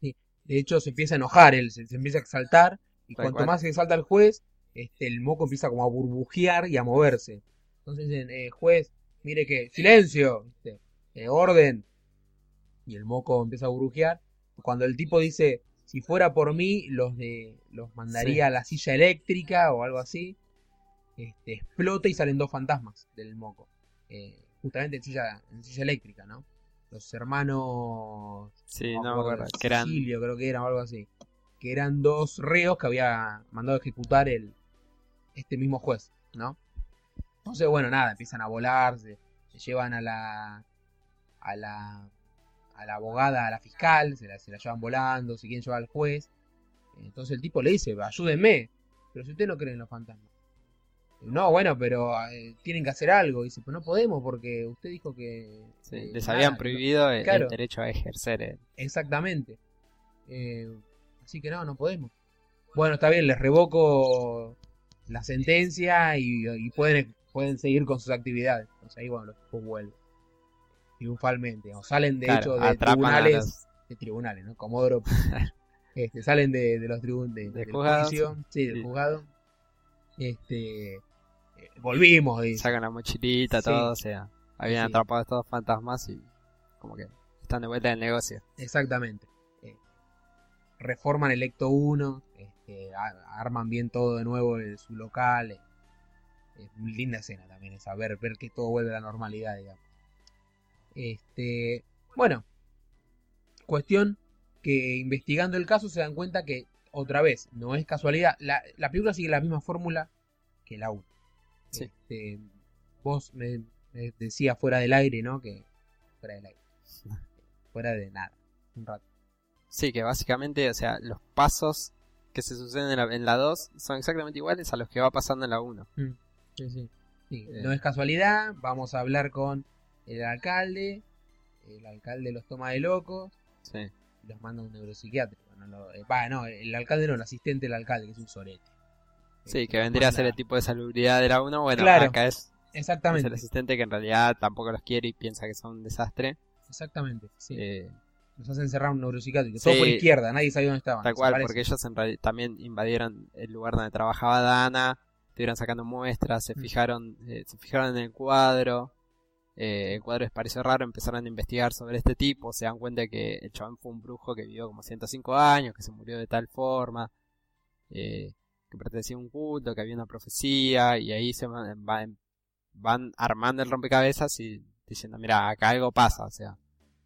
De hecho, se empieza a enojar, él se, se empieza a exaltar. Y cuanto cual. más se exalta el juez, este, el moco empieza como a burbujear y a moverse. Entonces dicen, eh, juez, mire que, silencio, ¿viste? Eh, orden. Y el moco empieza a burbujear. Cuando el tipo dice, si fuera por mí, los de los mandaría Sí. a la silla eléctrica o algo así, este, explota y salen dos fantasmas del moco. Eh, justamente en silla, en silla eléctrica, ¿no? Los hermanos Sí, no no que eran, Sicilio, creo que era o algo así. Que eran dos reos que había mandado a ejecutar el este mismo juez, ¿no? Entonces, bueno, nada, empiezan a volar, se, se llevan a la a la a la abogada, a la fiscal, se la, se la llevan volando, se quieren llevar al juez. Entonces el tipo le dice, ayúdenme, pero si usted no cree en los fantasmas. No, bueno, pero eh, tienen que hacer algo. Dice, pues no podemos porque usted dijo que... sí, eh, les nada, habían prohibido el, el derecho a ejercer. eh. Exactamente. Eh, así que no, no podemos. Bueno, está bien, les revoco la sentencia y, y pueden, pueden seguir con sus actividades. Entonces ahí, bueno, los tipos vuelven. Triunfalmente. O salen, de Claro, hecho, de tribunales. los- De tribunales, ¿no? Comodoro. este, salen de, de los tribunales. De, Del juzgado, juicio. Sí, del sí. juzgado. Este. eh, volvimos, sacan la mochilita, Sí. todo, o sea, habían Sí. atrapado a estos fantasmas y como que están de vuelta en el negocio. Exactamente. Eh, reforman el Ecto 1, este, arman bien todo de nuevo en su local. eh, es muy linda escena también esa, ver, ver que todo vuelve a la normalidad, digamos. Este, bueno, cuestión que investigando el caso se dan cuenta que, otra vez, no es casualidad, la, la película sigue la misma fórmula que la 1. Sí. Este, vos me, me decías fuera del aire, ¿no? Que fuera del aire. Fuera de nada. Un rato. Sí, que básicamente, o sea, los pasos que se suceden en la, en la 2 son exactamente iguales a los que va pasando en la 1. Sí, sí. Sí, Eh. No es casualidad, vamos a hablar con el alcalde, el alcalde los toma de locos Sí. y los manda a un neuropsiquiátrico. No, lo- eh, no, el alcalde no, el asistente del alcalde, que es un sorete. Sí, Este, que vendría a ser el tipo de salubridad de la 1. Bueno, Claro. acá es, es Exactamente, el asistente que en realidad tampoco los quiere y piensa que son un desastre. exactamente. Sí. Eh, Los hacen cerrar un neuropsiquiátrico. Todo Sí. por izquierda, nadie sabía dónde estaban. tal cual, porque ellos en realidad también invadieron el lugar donde trabajaba Dana, estuvieron sacando muestras, se Mm. fijaron, eh, se fijaron en el cuadro, eh, el cuadro les pareció raro, empezaron a investigar sobre este tipo, se dan cuenta que el chabón fue un brujo que vivió como 105 años, que se murió de tal forma, eh, que pertenecía a un culto, que había una profecía, y ahí se van, van, van armando el rompecabezas y diciendo, mira, acá algo pasa, o sea,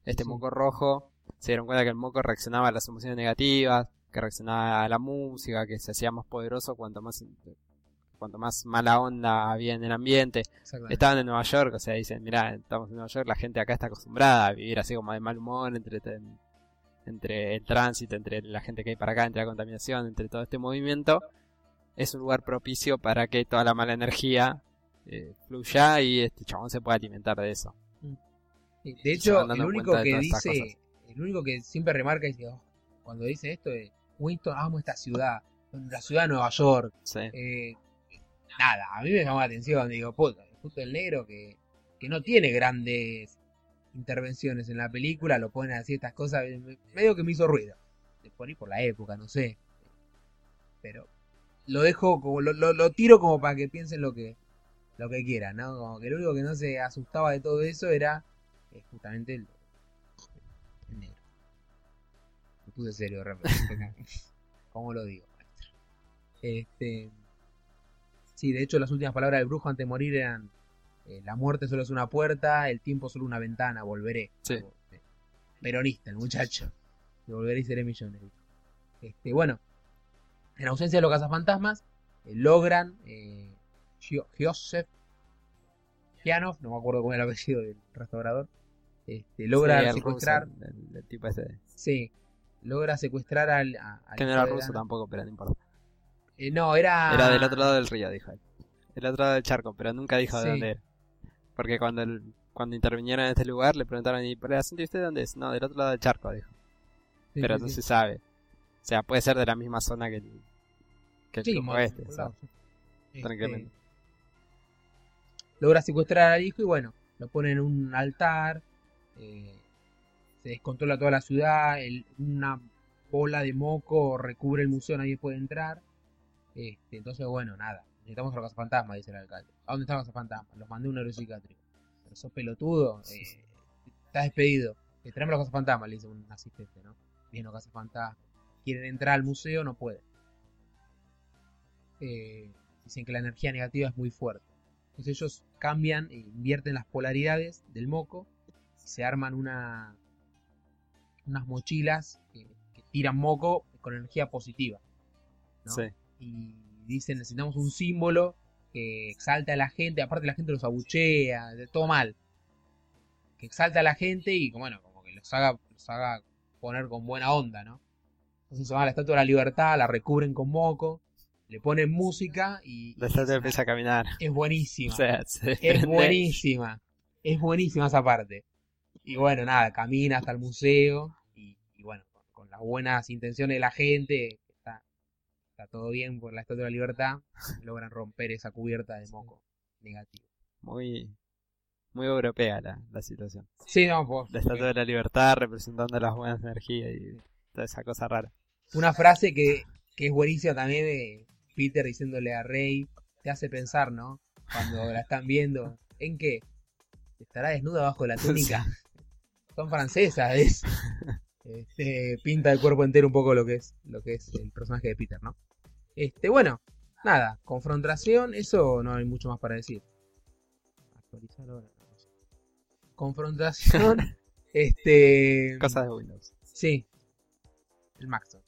este Sí. moco rojo, se dieron cuenta que el moco reaccionaba a las emociones negativas, que reaccionaba a la música, que se hacía más poderoso cuanto más cuanto más mala onda había en el ambiente. Estaban en Nueva York, o sea, dicen, mira, estamos en Nueva York, la gente acá está acostumbrada a vivir así como de mal humor entre entre el tránsito, entre la gente que hay para acá, entre la contaminación, entre todo este movimiento. Es un lugar propicio para que toda la mala energía eh, fluya y este chabón se pueda alimentar de eso. Sí, De hecho, el único que dice, el único que siempre remarca y dice, "Oh", cuando dice esto es, Winston, amo esta ciudad, la ciudad de Nueva York. Sí. Eh, nada, a mí me llamó la atención. Digo, puta, justo el negro que, que no tiene grandes intervenciones en la película, lo pone así estas cosas, me- medio que me hizo ruido. Por ahí por la época, no sé. Pero lo dejo, como lo, lo, tiro como para que piensen lo que lo que quieran, ¿no? Como que lo único que no se asustaba de todo eso era eh, justamente el, negro. Me puse serio de repente. ¿Cómo lo digo, maestro? Este. Sí, de hecho, las últimas palabras del brujo antes de morir eran: eh, La muerte solo es una puerta, el tiempo solo una ventana, volveré. Sí. Peronista, el muchacho. Y volveré y seré millonario. Este, bueno, en ausencia de los cazafantasmas, eh, logran. Eh, Joseph Pianov, no me acuerdo cómo era el apellido del restaurador. Este, logra Sí, secuestrar. ruso, el, el tipo ese. Sí, logra secuestrar al. a- al Que no hijo era de ruso tampoco, pero no importa. Eh, no, era. Era del otro lado del río, dijo él. El otro lado del charco, pero nunca dijo Sí. de dónde era. Porque cuando el- cuando intervinieron en este lugar le preguntaron, ¿y por el acento de usted dónde es? No, del otro lado del charco, dijo. Sí, pero sí, no se sabe. O sea, puede ser de la misma zona que el, que el Sí, grupo más- este. Este, tranquilamente. logra secuestrar al hijo y bueno, lo pone en un altar. eh, se descontrola toda la ciudad. el- una bola de moco recubre el museo, nadie puede entrar. Este, entonces, bueno, nada. Necesitamos a los cazafantasmas, dice el alcalde. ¿A dónde están los cazafantasmas? Los mandé a un neuropsiquiátrico. Pero sos pelotudo. eh, estás despedido. Eh, traeme los cazafantasmas, le dice un asistente, ¿no? Vienen los cazafantasmas. Quieren entrar al museo, no pueden. Eh, dicen que la energía negativa es muy fuerte. Entonces ellos cambian e invierten las polaridades del moco y se arman una unas mochilas que, que tiran moco con energía positiva. ¿no? Sí. Y dicen necesitamos un símbolo que exalte a la gente, aparte la gente los abuchea, todo mal. Que exalte a la gente y bueno, como que los haga, los haga poner con buena onda, ¿no? Entonces se van a la Estatua de la Libertad, la recubren con moco, le ponen música y, La estatua es, empieza a caminar. es buenísima. O sea, se Es buenísima. Es buenísima esa parte. Y bueno, nada, camina hasta el museo. Y, y bueno, con, con las buenas intenciones de la gente, está, todo bien por la Estatua de la Libertad, logran romper esa cubierta de moco negativo. Muy, muy europea la, la situación. Sí, no, pues. La estatua de la libertad representando las buenas energías y toda esa cosa rara. Una frase que, que es buenísima también de Peter diciéndole a Rey, te hace pensar, ¿no? Cuando la están viendo, ¿en qué? ¿Estará desnuda bajo la túnica? Son francesas, es. Este, pinta el cuerpo entero un poco lo que es lo que es el personaje de Peter, ¿no? Este, bueno, nada, confrontación, eso no hay mucho más para decir. Actualizar ahora. Confrontación, este, Cosas de Windows. Sí. El Maxon.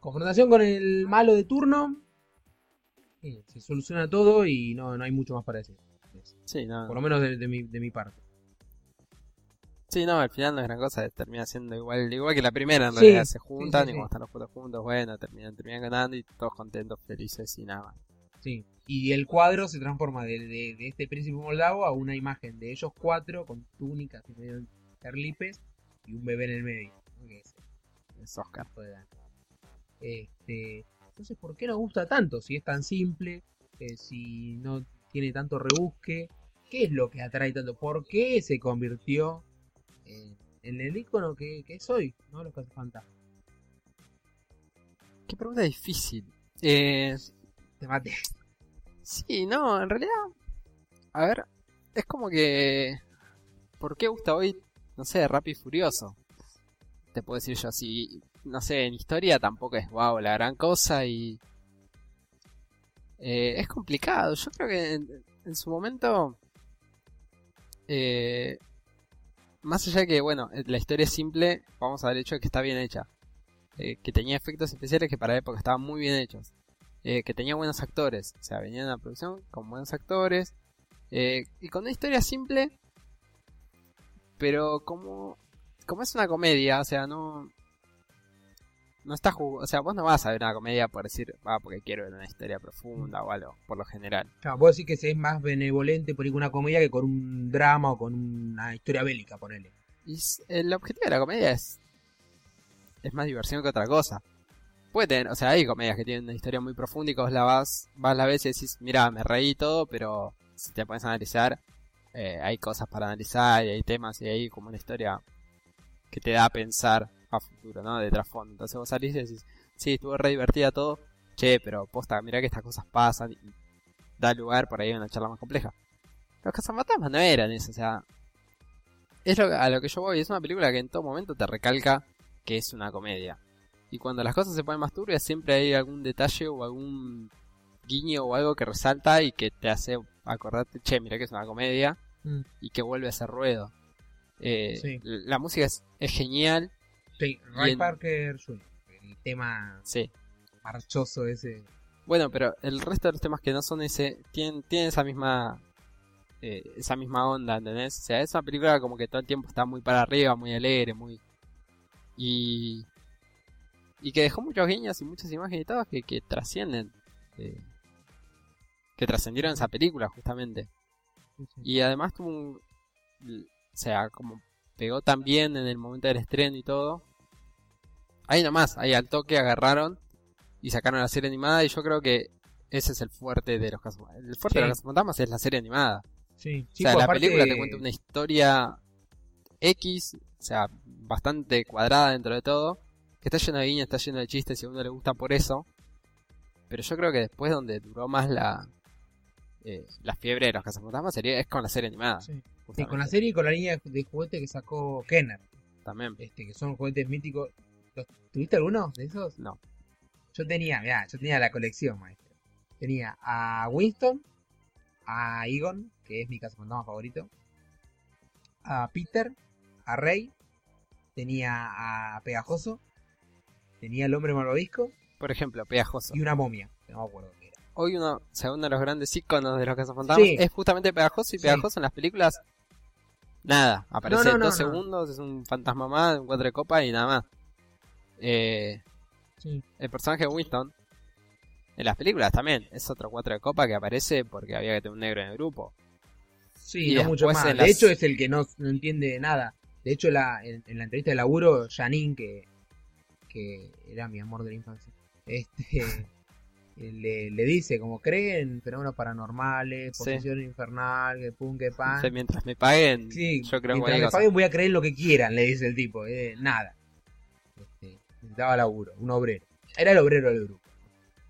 Confrontación con el malo de turno. Sí, se soluciona todo y no, no hay mucho más para decir. Sí. Por lo menos de, de mi, de mi parte. Sí, no, al final no es gran cosa, termina siendo igual, igual que la primera en Sí, realidad, se juntan sí, y cuando están los putos juntos, bueno, terminan, terminan ganando y todos contentos, felices y nada más. Sí. Y el cuadro se transforma de, de- de este príncipe moldavo a una imagen de ellos cuatro con túnicas y medio terlipes y un bebé en el medio. Que es Es Oscar. Este, entonces, ¿por qué nos gusta tanto? Si es tan simple, eh, si no tiene tanto rebusque, ¿qué es lo que atrae tanto? ¿Por qué se convirtió en, en el icono que, que es hoy? ¿No? Los cazafantasmas. Qué pregunta difícil. Eh, Te maté. sí, no, en realidad, a ver, es como que, ¿por qué gusta hoy, no sé, Rápido y Furioso? Te puedo decir yo así, no sé, en historia tampoco es wow la gran cosa y... eh, es complicado, yo creo que en, en su momento... eh, más allá de que, bueno, eh, la historia es simple, vamos al hecho de que está bien hecha. Eh, que tenía efectos especiales que para la época estaban muy bien hechos. Eh, que tenía buenos actores. O sea, venía una producción con buenos actores. eh, y con una historia simple. Pero como, como es una comedia, o sea, no... No está jug- O sea, vos no vas a ver una comedia por decir, ah, porque quiero ver una historia profunda o algo, por lo general. Claro, vos decís que se es más benevolente por ir con una comedia que con un drama o con una historia bélica, ponele. Y el objetivo de la comedia es. Es más diversión que otra cosa. puede tener, o sea, hay comedias que tienen una historia muy profunda y que vos la vas, vas la ves y decís, mira, me reí todo, pero si te pones a analizar, eh, hay cosas para analizar y hay temas y hay como una historia que te da a pensar a futuro, ¿no? De trasfondo. Entonces vos salís y decís, sí, estuvo re divertida todo, che, pero posta, mira que estas cosas pasan y da lugar por ahí a una charla más compleja. Los cazafantasmas no eran eso, o sea, es lo, a lo que yo voy, es una película que en todo momento te recalca que es una comedia. Y cuando las cosas se ponen más turbias, siempre hay algún detalle o algún guiño o algo que resalta y que te hace acordarte, che, mira que es una comedia Mm. y que vuelve a ser ruedo. Eh, Sí. La música es, es genial, Sí, Ray en- Parker Jr., el tema sí. marchoso ese. Bueno, pero el resto de los temas que no son ese, tienen, tienen esa misma eh, esa misma onda, ¿entendés? O sea, es una película como que todo el tiempo está muy para arriba, muy alegre, muy... Y... Y que dejó muchos guiños y muchas imágenes y todo que, que trascienden. eh, que trascendieron esa película, justamente. Sí, sí. Y además tuvo un... O sea, como pegó tan bien en el momento del estreno y todo. Ahí nomás, ahí al toque agarraron y sacaron la serie animada y yo creo que ese es el fuerte de los casos. El fuerte de Sí. los cazafantasmas es la serie animada. Sí, o sea, pues, la aparte- película te cuenta una historia X, o sea, bastante cuadrada dentro de todo, que está lleno de guiños, está lleno de chistes y a uno le gusta por eso. Pero yo creo que después donde duró más la eh, la fiebre de los cazafantasmas sería es con la serie animada. Sí. Sí, con la serie y con la línea de juguete que sacó Kenner, También. este, que son juguetes míticos. ¿Los- ¿Tuviste alguno de esos? No. Yo tenía, mirá, yo tenía la colección, maestro. Tenía a Winston, a Egon, que es mi cazafantasma favorito, a Peter, a Rey, tenía a Pegajoso, tenía al hombre malvavisco Por ejemplo, Pegajoso. y una momia, no me acuerdo qué era. Hoy uno, o sea, uno de los grandes iconos de los cazafantasmas Sí. es justamente Pegajoso y Sí. Pegajoso en las películas nada, aparece No, no, no, dos no. segundos, es un fantasma más, un cuatro de copa y nada más. Eh, Sí. el personaje de Winston en las películas también es otro cuatro de copa que aparece porque había que tener un negro en el grupo. Sí, Y no mucho más. De las- hecho, es el que no, no entiende nada. De hecho, la, en, en la entrevista de laburo, Janine, que, que era mi amor de la infancia, este, le, le dice, como creen en fenómenos paranormales, Sí. posesión infernal, que pum, que pan. O sea, mientras me paguen. Sí, yo creo mientras cualquier me cosa. paguen voy a creer lo que quieran, le dice el tipo. eh, nada. Necesitaba laburo, un obrero. Era el obrero del grupo.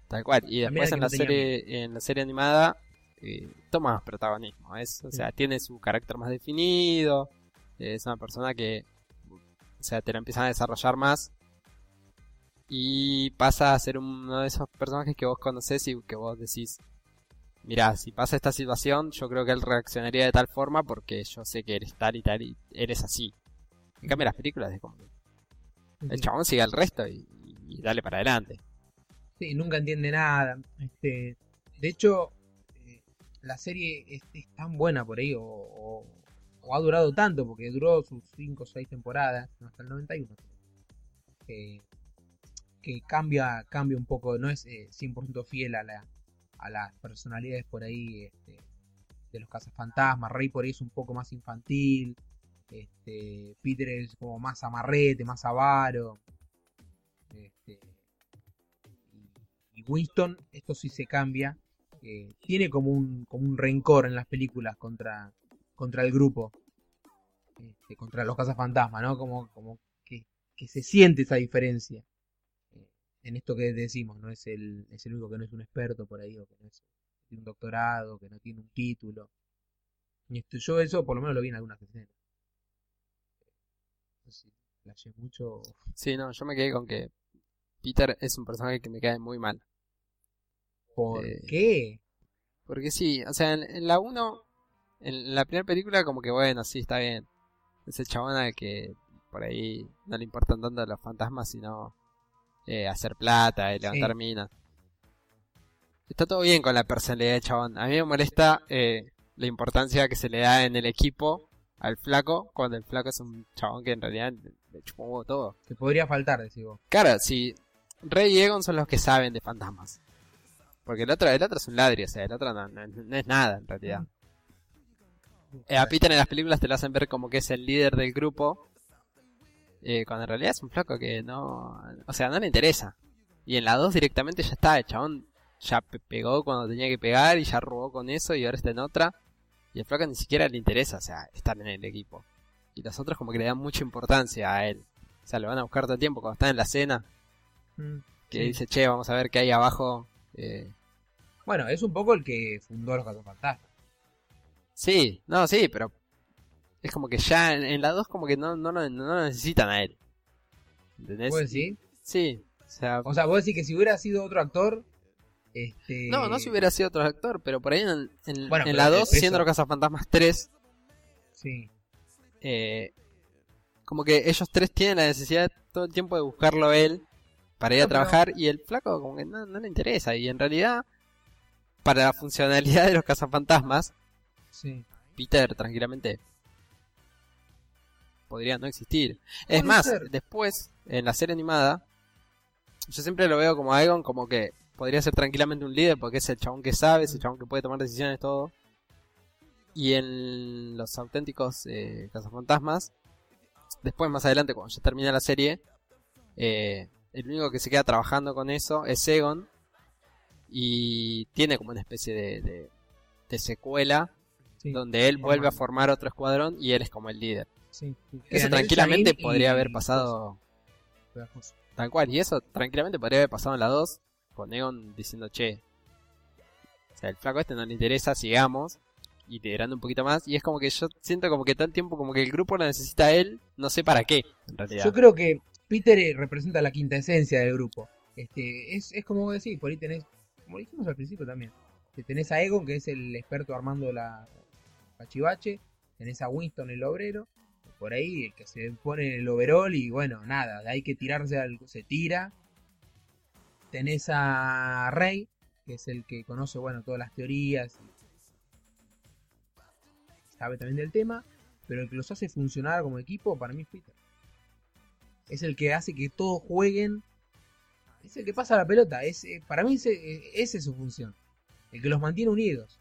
Tal cual. Y después en la serie, en la serie animada eh, toma más protagonismo. Es, o Sí. sea, tiene su carácter más definido. Es una persona que, o sea, te la empiezan a desarrollar más. Y pasa a ser uno de esos personajes que vos conocés y que vos decís, mira, si pasa esta situación, yo creo que él reaccionaría de tal forma porque yo sé que eres tal y tal y eres así. En cambio, las películas es como el chabón sigue al resto y, y dale para adelante. Sí, nunca entiende nada. Este, de hecho, eh, la serie es, es tan buena por ahí, o, o- o ha durado tanto, porque duró sus 5 o 6 temporadas, hasta el 91. eh, que cambia, cambia un poco, no es eh, 100% fiel a, la, a las personalidades por ahí este, de los cazafantasmas. Rey por ahí es un poco más infantil. Este, Peter es como más amarrete, más avaro. Este, y Winston, esto sí se cambia. eh, tiene como un, como un rencor en las películas contra, contra el grupo. este, contra los cazafantasmas, ¿no? Como, como que, que se siente esa diferencia. eh, en esto que decimos, ¿no? Es el, es el único que no es un experto por ahí, o que no es, tiene un doctorado, que no tiene un título. Y esto, yo eso por lo menos lo vi en algunas escenas. Sé si flashé mucho. Sí, no, yo me quedé con que Peter es un personaje que me cae muy mal. ¿Por Eh, qué? Porque sí, o sea, en, en la 1, en la primera película como que bueno, sí, está bien. Ese chabón al que por ahí no le importan tanto los fantasmas, sino eh, hacer plata y levantar Sí. minas. Está todo bien con la personalidad de chabón. A mí me molesta eh, la importancia que se le da en el equipo al flaco, cuando el flaco es un chabón que en realidad le, huevo todo. Que podría faltar, decís vos. Claro, si Rey y Egon son los que saben de fantasmas. Porque el otro, el otro es un ladri, o sea, el otro no, no- no es nada en realidad. Eh, a Peter en las películas te lo hacen ver como que es el líder del grupo. eh, cuando en realidad es un flaco que no. O sea, no le interesa. Y en la 2 directamente ya está, el chabón ya pe- pegó cuando tenía que pegar y ya robó con eso y ahora está en otra. Y el flaco ni siquiera le interesa, o sea, estar en el equipo. Y los otros como que le dan mucha importancia a él. O sea, lo van a buscar todo el tiempo cuando están en la cena. Mm. Que Sí. dice, che, vamos a ver qué hay abajo. Eh, Bueno, es un poco el que fundó los Cazafantasmas. sí, no, sí, pero es como que ya en, en la 2 como que no, no, lo- no lo necesitan a él. ¿Entendés? ¿Vos decís? Sí, o sea, O sea, vos decís que si hubiera sido otro actor, este... No, no si hubiera sido otro actor, pero por ahí en, en- Bueno, en pero la el 2, peso- siendo los Cazafantasmas 3, Sí, eh, como que ellos tres tienen la necesidad todo el tiempo de buscarlo a él para ir a pero- trabajar y el flaco como que no, no le interesa. Y en realidad, para la funcionalidad de los Cazafantasmas, sí. Peter tranquilamente podría no existir. Es más, ser. después, en la serie animada, yo siempre lo veo como Aegon como que podría ser tranquilamente un líder porque es el chabón que sabe, es el chabón que puede tomar decisiones, todo. Y en los auténticos eh, cazafantasmas, después más adelante cuando ya termina la serie, eh, el único que se queda trabajando con eso es Egon y tiene como una especie de, de, de secuela sí, donde él vuelve a formar otro escuadrón y él es como el líder. sí. Eso tranquilamente podría y- haber pasado tal cual. Y eso tranquilamente podría haber pasado en la 2 con Egon diciendo, che, o sea, el flaco este no le interesa, sigamos. Y liderando un poquito más. Y es como que yo siento como que todo tiempo como que el grupo lo necesita él, no sé para qué, en realidad. Yo creo que Peter eh, representa la quinta esencia del grupo. Este, es, es como vos decís, por ahí tenés, como dijimos al principio también, tenés a Egon, que es el experto armando la cachivache, tenés a Winston, el obrero, por ahí el que se pone el overall y bueno, nada, hay que tirarse al, se tira. Tenés a Rey, que es el que conoce, bueno, todas las teorías y sabe también del tema, pero el que los hace funcionar como equipo para mí es Peter. Es el que hace que todos jueguen. Es el que pasa la pelota. Es, eh, para mí ese, eh, esa es su función. El que los mantiene unidos.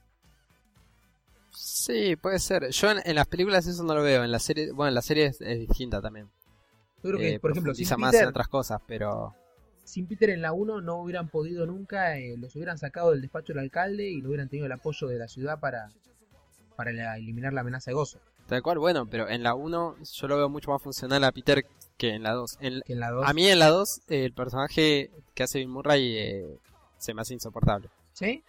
Sí, puede ser. Yo en, en las películas eso no lo veo. En la serie, bueno, en la serie es, es distinta también. Yo creo que, Eh, por ejemplo, sin profundiza más Peter, en otras cosas, pero sin Peter en la 1 no hubieran podido nunca, eh, los hubieran sacado del despacho del alcalde y no hubieran tenido el apoyo de la ciudad para, para la- eliminar la amenaza de gozo. tal cual, bueno, pero en la 1 yo lo veo mucho más funcional a Peter que en la 2. En, en la 2. A mí en la 2, eh, el personaje que hace Bill Murray eh, se me hace insoportable. ¿Sí?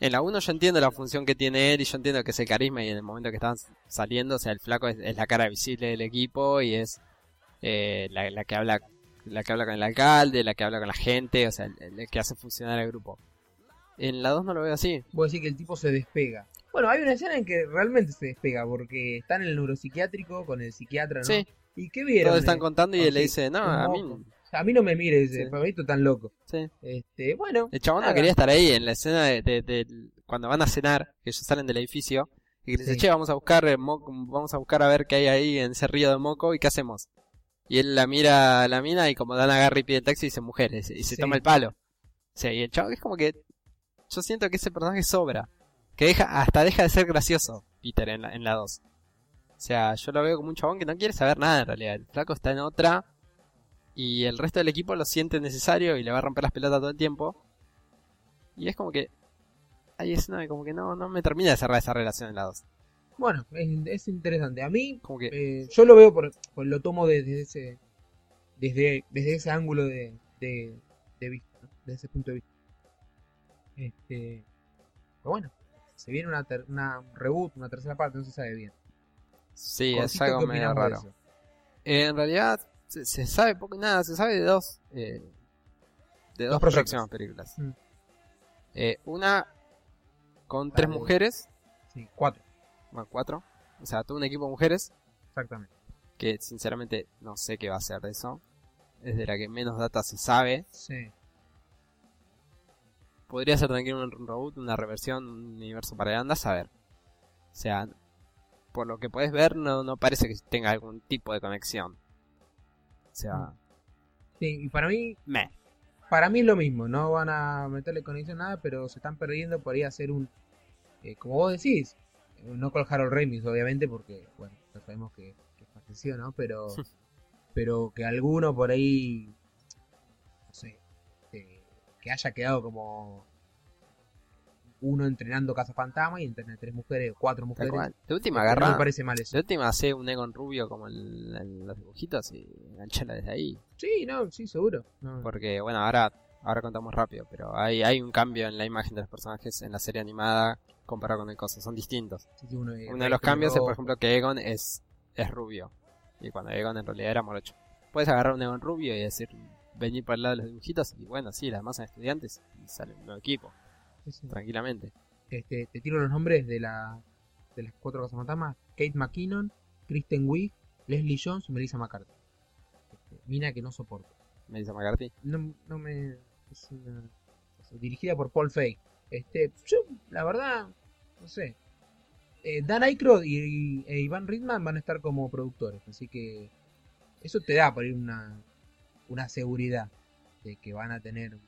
En la 1 yo entiendo la función que tiene él y yo entiendo que es el carisma y en el momento que estaban saliendo, o sea, el flaco es, es la cara visible del equipo y es eh, la, la que habla la que habla con el alcalde, la que habla con la gente, o sea, el, el que hace funcionar el grupo. En la 2 no lo veo así. Vos decís que el tipo se despega. Bueno, hay una escena en que realmente se despega porque está en el neuropsiquiátrico con el psiquiatra, ¿no? Sí, ¿Y qué vieron? todos están Eh, contando y él le dice, no, a mí... A mí no me mire, dice, Sí. Fabito tan loco. Sí. Este, bueno. El chabón no quería estar ahí en la escena de, de- de- cuando van a cenar, que ellos salen del edificio y que le dice, che, vamos a buscar vamos a buscar a ver qué hay ahí en ese río de moco y qué hacemos. Y él la mira a la mina y como dan agarre y pide el taxi dice mujeres y se Sí. toma el palo. O sea, y el chabón es como que yo siento que ese personaje sobra, que deja hasta deja de ser gracioso Peter en la en la 2. O sea, yo lo veo como un chabón que no quiere saber nada en realidad. El flaco está en otra y el resto del equipo lo siente necesario y le va a romper las pelotas todo el tiempo. Y es como que hay escena de como que no, no me termina de cerrar esa relación en la 2. Bueno, es, es interesante. A mí, Como que eh, yo lo veo por, por- lo tomo desde ese desde, desde ese ángulo de, de, de vista, ¿no? desde ese punto de vista. Este, pero bueno, se viene una, ter- una un reboot, una tercera parte, no se sabe bien. sí, es algo ¿qué medio raro. Eh, en realidad se, se sabe poco nada, se sabe de dos eh, de dos, Dos próximas películas. Mm. Eh, una con tres mujeres, Sí, cuatro, cuatro, o sea, todo un equipo de mujeres exactamente. que sinceramente no sé qué va a ser de eso. Es de la que menos data se sabe. Sí. Podría ser tranquilo un reboot, una reversión, un universo para andas a ver. O sea, por lo que puedes ver, no, no parece que tenga algún tipo de conexión. O sea, Sí, y para mí, meh. para mí es lo mismo, no van a meterle conexión a nada, pero se están perdiendo por ahí hacer un, eh, como vos decís, no con Harold Ramis, obviamente, porque, bueno, ya sabemos que, que falleció, ¿no? Pero, pero que alguno por ahí, no sé, eh, que haya quedado como uno entrenando Casa Fantasma y entrena tres mujeres, cuatro mujeres. De última No me agarra. parece mal eso. De última hace un Egon rubio como en, en los dibujitos y enganchala desde ahí. Sí, no, sí, seguro. No. Porque, bueno, ahora, ahora contamos rápido, pero hay, hay un cambio en la imagen de los personajes en la serie animada comparado con el coso. Son distintos. Sí, uno, Uno de los cambios es, por ejemplo, que Egon es, es rubio. Y cuando Egon en realidad era morocho. Puedes agarrar un Egon rubio y decir, venir por el lado de los dibujitos. Y bueno, sí, las demás son estudiantes y sale un nuevo equipo, Sí, sí. tranquilamente. Este, te tiro los nombres de, la, de las cuatro cazafantasmas. Kate McKinnon, Kristen Wiig, Leslie Jones y Melissa McCarthy. Este, mina que no soporto. Melissa McCarthy. No, no me... Es una... es dirigida por Paul Feig. Este, yo, la verdad, no sé. Eh, Dan Aykroyd y, y- e Ivan Reitman van a estar como productores. Así que eso te da por ir una, una seguridad de que van a tener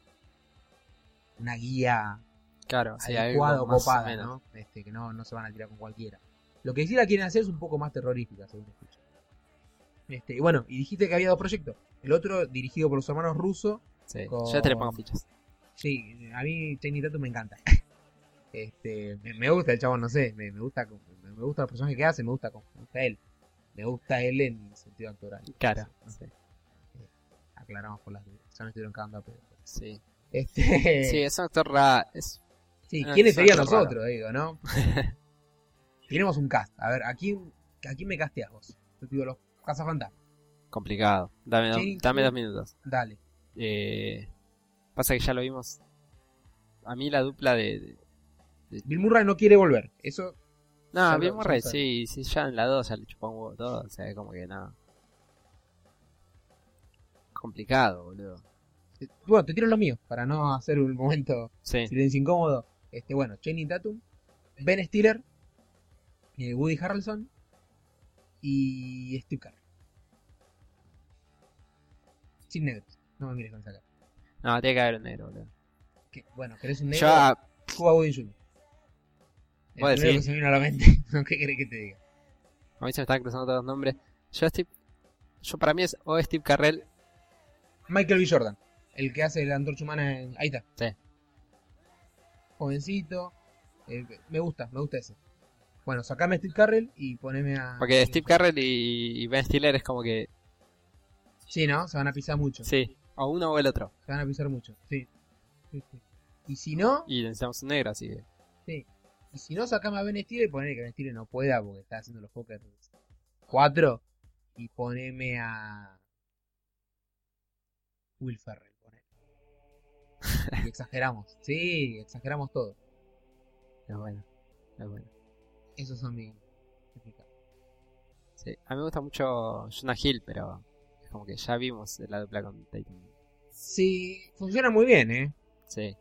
una guía Claro, adecuada o copada. ¿no? Este, que no, no se van a tirar con cualquiera. Lo que sí la quieren hacer es un poco más terrorífica, según escucho. Este, y bueno, y dijiste que había dos proyectos. El otro dirigido por los hermanos rusos. Sí, Con- ya te le pongo fichas. Sí, a mí Channing Tatum me encanta. Este, me, me gusta el chavo, no sé, me, me gusta me, me gusta los personajes que hace, me gusta me gusta él. Me gusta él en el sentido actoral. Cara, No sé, sí. Aclaramos por las dudas. Ya me estuvieron cagando a pedo. Sí, Este, sí es un actor ra Es, Sí, ¿quiénes serían raro. nosotros, digo, no? Tenemos un cast. A ver, ¿a quién, a quién me casteas vos? Yo te digo los cazafantasmas. complicado. Dame, Sí, dame dos minutos. Dale. Eh, pasa que ya lo vimos. A mí la dupla de. de- Bill Murray no quiere volver. Eso, No, lo- Bill Murray, lo sí, sí, ya en la 2 ya le chupó un huevo todo. O sea, como que nada. Complicado, boludo. eh, bueno, te tiro los míos para no hacer un momento Sí, silencio incómodo. Este, bueno, Channing Tatum, Ben Stiller, eh, Woody Harrelson y Steve Carell. Sin negros. No me mires con esa cara. No, tiene que haber un negro, boludo. ¿Qué? Bueno, ¿querés un negro? Yo, a- Cuba Woody Jr. El Vos primero decís. que se me vino a la mente. ¿Qué querés que te diga? a mí se me están cruzando todos los nombres. Yo, Steve. Yo para mí es o Steve Carrell. Michael B. Jordan, el que hace la antorcha humana en... Ahí está. Sí. Jovencito. eh, me gusta, me gusta ese. Bueno, sacame a Steve Carrell y poneme a... Porque Steve Carrell y, y Ben Stiller es como que. Sí, ¿no? Se van a pisar mucho. Sí, o uno o el otro. Se van a pisar mucho. Sí. Sí, sí. Y si no, Y necesitamos un negro, así que. y si no, sacame a Ben Stiller y ponele que Ben Stiller no pueda porque está haciendo los Poker 4 y poneme a Will Ferrell. ponele. Y exageramos. Sí, exageramos todo. Es bueno. Es bueno. Esos son mis. Sí. A mí me gusta mucho Jonah Hill, pero. Es como que ya vimos la dupla con Tatum. Sí, funciona muy bien, ¿eh? Sí.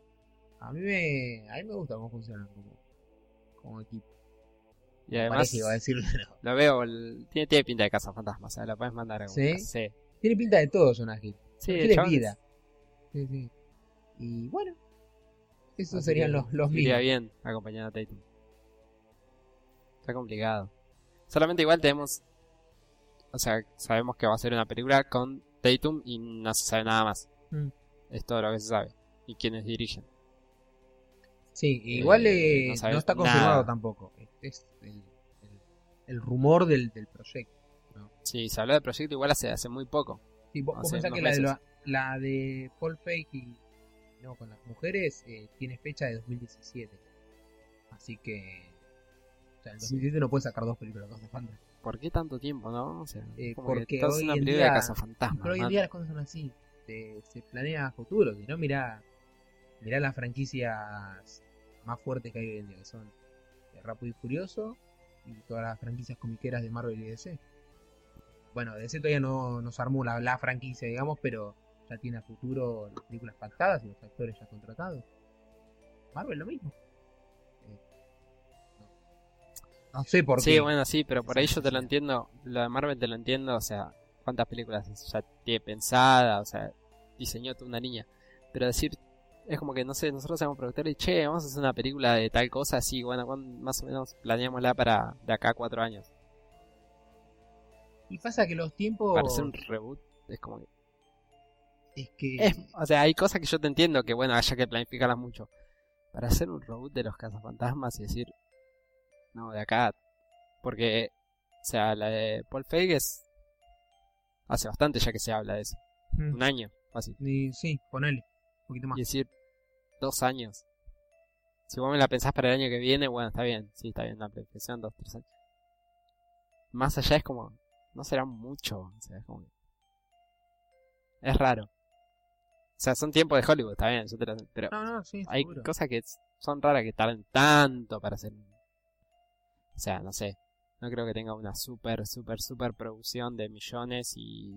A mí me, a mí me gusta cómo funcionan como, como equipo. Y además. Iba a decirlo, pero- Lo veo, el- tiene, tiene pinta de casa fantasma, o sea, la puedes mandar a ¿Sí? Sí, Tiene pinta de todo, Jonah Hill. sí Tiene vida. Sí, sí. Y bueno, esos Así serían los, los míos. bien acompañado a Tatum. Está complicado. Solamente igual tenemos. O sea, sabemos que va a ser una película con Tatum y no se sabe nada más. Mm. Es todo lo que se sabe. Y quienes dirigen. Sí, igual Eh, eh, no no, está confirmado nada. tampoco. Es el, el- el rumor del, del proyecto. Sí, se habló del proyecto igual hace, hace muy poco. Sí, vos, vos pensás que la de, la, la de Paul Feig y no, con las mujeres eh, tiene fecha de 2017. Así que. O sea, en 2017 no puede sacar dos películas de Cazafantasmas. ¿Por qué tanto tiempo, no? O sea, Eh, porque hoy una en día- de cazafantasmas. Pero hoy en día las cosas son así. Se, se planea a futuro. Si no, mirá, mirá las franquicias más fuertes que hay hoy en día. Que son eh, Rápido y Furioso y todas las franquicias comiqueras de Marvel y DC. Bueno, DC todavía no nos armó la, la franquicia, digamos, pero ya tiene a futuro las películas pactadas y los actores ya contratados. Marvel lo mismo. No. Sé por Sí, qué. bueno, sí, pero por ahí yo te lo entiendo. Lo de Marvel te lo entiendo, o sea, cuántas películas ya tiene pensada, o sea, diseñó toda una línea. Pero decir, es como que, no sé, nosotros somos productores y che, vamos a hacer una película de tal cosa, así, bueno, ¿cuán- más o menos planeámosla para de acá a cuatro años. Y pasa que los tiempos. Para hacer un reboot, es como que. Es que. Es, o sea, hay cosas que yo te entiendo que, bueno, haya que planificarlas mucho. Para hacer un reboot de los cazafantasmas y decir, no, de acá. Porque, o sea, la de Paul Feig es. Hace bastante ya que se habla de eso. Mm. Un año, fácil. Y sí, ponele. Un poquito más. Y decir, dos años. Si vos me la pensás para el año que viene, bueno, está bien. Sí, está bien la planificación, dos, tres años. Más allá es como, no será mucho. O sea, es como que- Es raro. O sea, son tiempos de Hollywood, está bien, yo te lo- pero No, no, sí, hay seguro. cosas que son raras que tarden tanto para hacer. O sea, no sé. No creo que tenga una super, super, super producción de millones y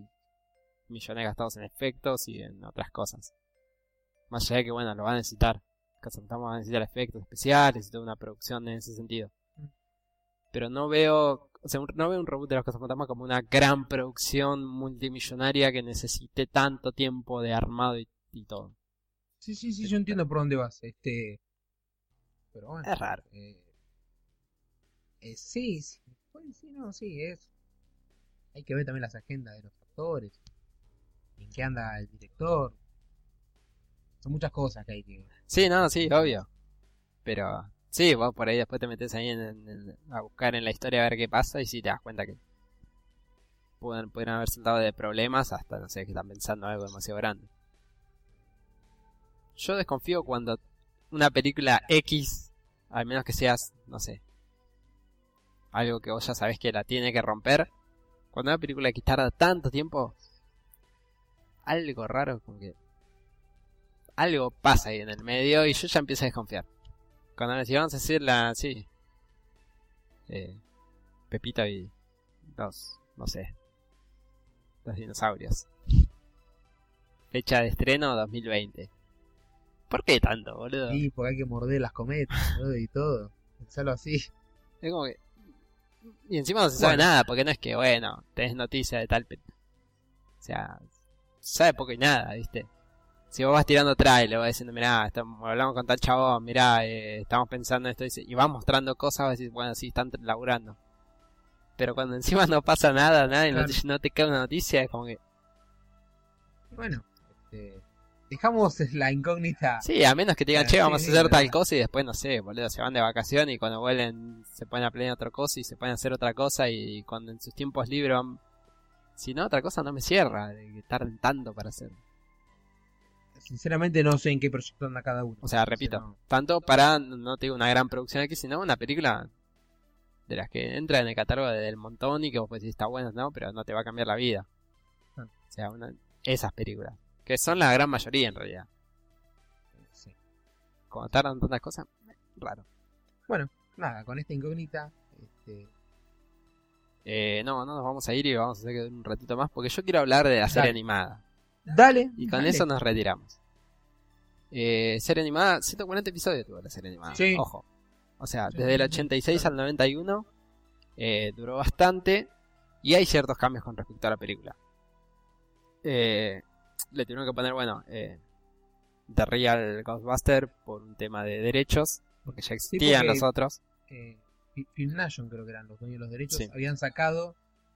millones gastados en efectos y en otras cosas. Más allá de que, bueno, lo va a necesitar. Cazafantasmas va a necesitar efectos especiales y toda una producción en ese sentido. Mm. Pero no veo, o sea, no veo un reboot de los como una gran producción multimillonaria que necesite tanto tiempo de armado y, y todo. Sí, sí, sí, yo entiendo por dónde vas. Este. Pero bueno. Es raro. eh, eh, sí, sí, pues, sí, no, sí, es. Hay que ver también las agendas de los actores. En qué anda el director. Son muchas cosas que hay que. Sí, no, sí, obvio. Pero sí, vos por ahí después te metes ahí en, a buscar en la historia a ver qué pasa y sí te das cuenta que pueden, pueden haber saltado de problemas hasta, no sé, que están pensando algo demasiado grande. Yo desconfío cuando una película X, al menos que seas, no sé, algo que vos ya sabés que la tiene que romper, cuando una película X tarda tanto tiempo, algo raro, como que algo pasa ahí en el medio y yo ya empiezo a desconfiar. Cuando me decían, vamos a decir la, sí, eh, Pepito y los, no sé, los dinosaurios. Fecha de estreno 2020. ¿Por qué tanto, boludo? Sí, porque hay que morder las cometas boludo, y todo. Pensarlo así. Es como que... Y encima no se sabe Bueno. nada, porque no es que, bueno, tenés noticia de tal... O sea, se sabe poco y nada, ¿viste? Si vos vas tirando trailer, vas diciendo, mirá, estamos, hablamos con tal chabón, mirá, eh, estamos pensando en esto, y vas mostrando cosas, vas a decir, bueno, sí, están laburando. Pero cuando encima no pasa nada, nada, y no, te, no te cae una noticia, es como que... Bueno, este, dejamos la incógnita. Sí, a menos que te digan, Ah, che, vamos a hacer tal cosa y después, no sé, boludo, se van de vacaciones y cuando vuelven se ponen a planear otra cosa y se ponen a hacer otra cosa y cuando en sus tiempos libres van... Si no, otra cosa no me cierra, de que tarden tanto para hacer. Sinceramente no sé en qué proyecto anda cada uno. O sea, repito, no. tanto para, no te digo una gran producción aquí, sino una película de las que entra en el catálogo del montón y que vos podés decir está buena, ¿no? Pero no te va a cambiar la vida. Ah. O sea, una, esas películas. Que son la gran mayoría en realidad. Sí. Cuando tardan tantas cosas, raro. Nada, con esta incógnita. Este, Eh, no, no nos vamos a ir y vamos a hacer un ratito más porque yo quiero hablar de la serie Dale. animada. dale. Y con dale. eso nos retiramos. Eh, serie animada, 140 episodios tuvo la serie animada. Sí. Ojo. O sea, desde el sí, 86 sí. al 91 eh, duró bastante y hay ciertos cambios con respecto a la película. Eh, le tuvieron que poner, bueno, eh, The Real Ghostbuster por un tema de derechos, porque ya existían porque- los otros. eh, Fi- Filmation creo que eran los dueños de los derechos, Sí. habían sacado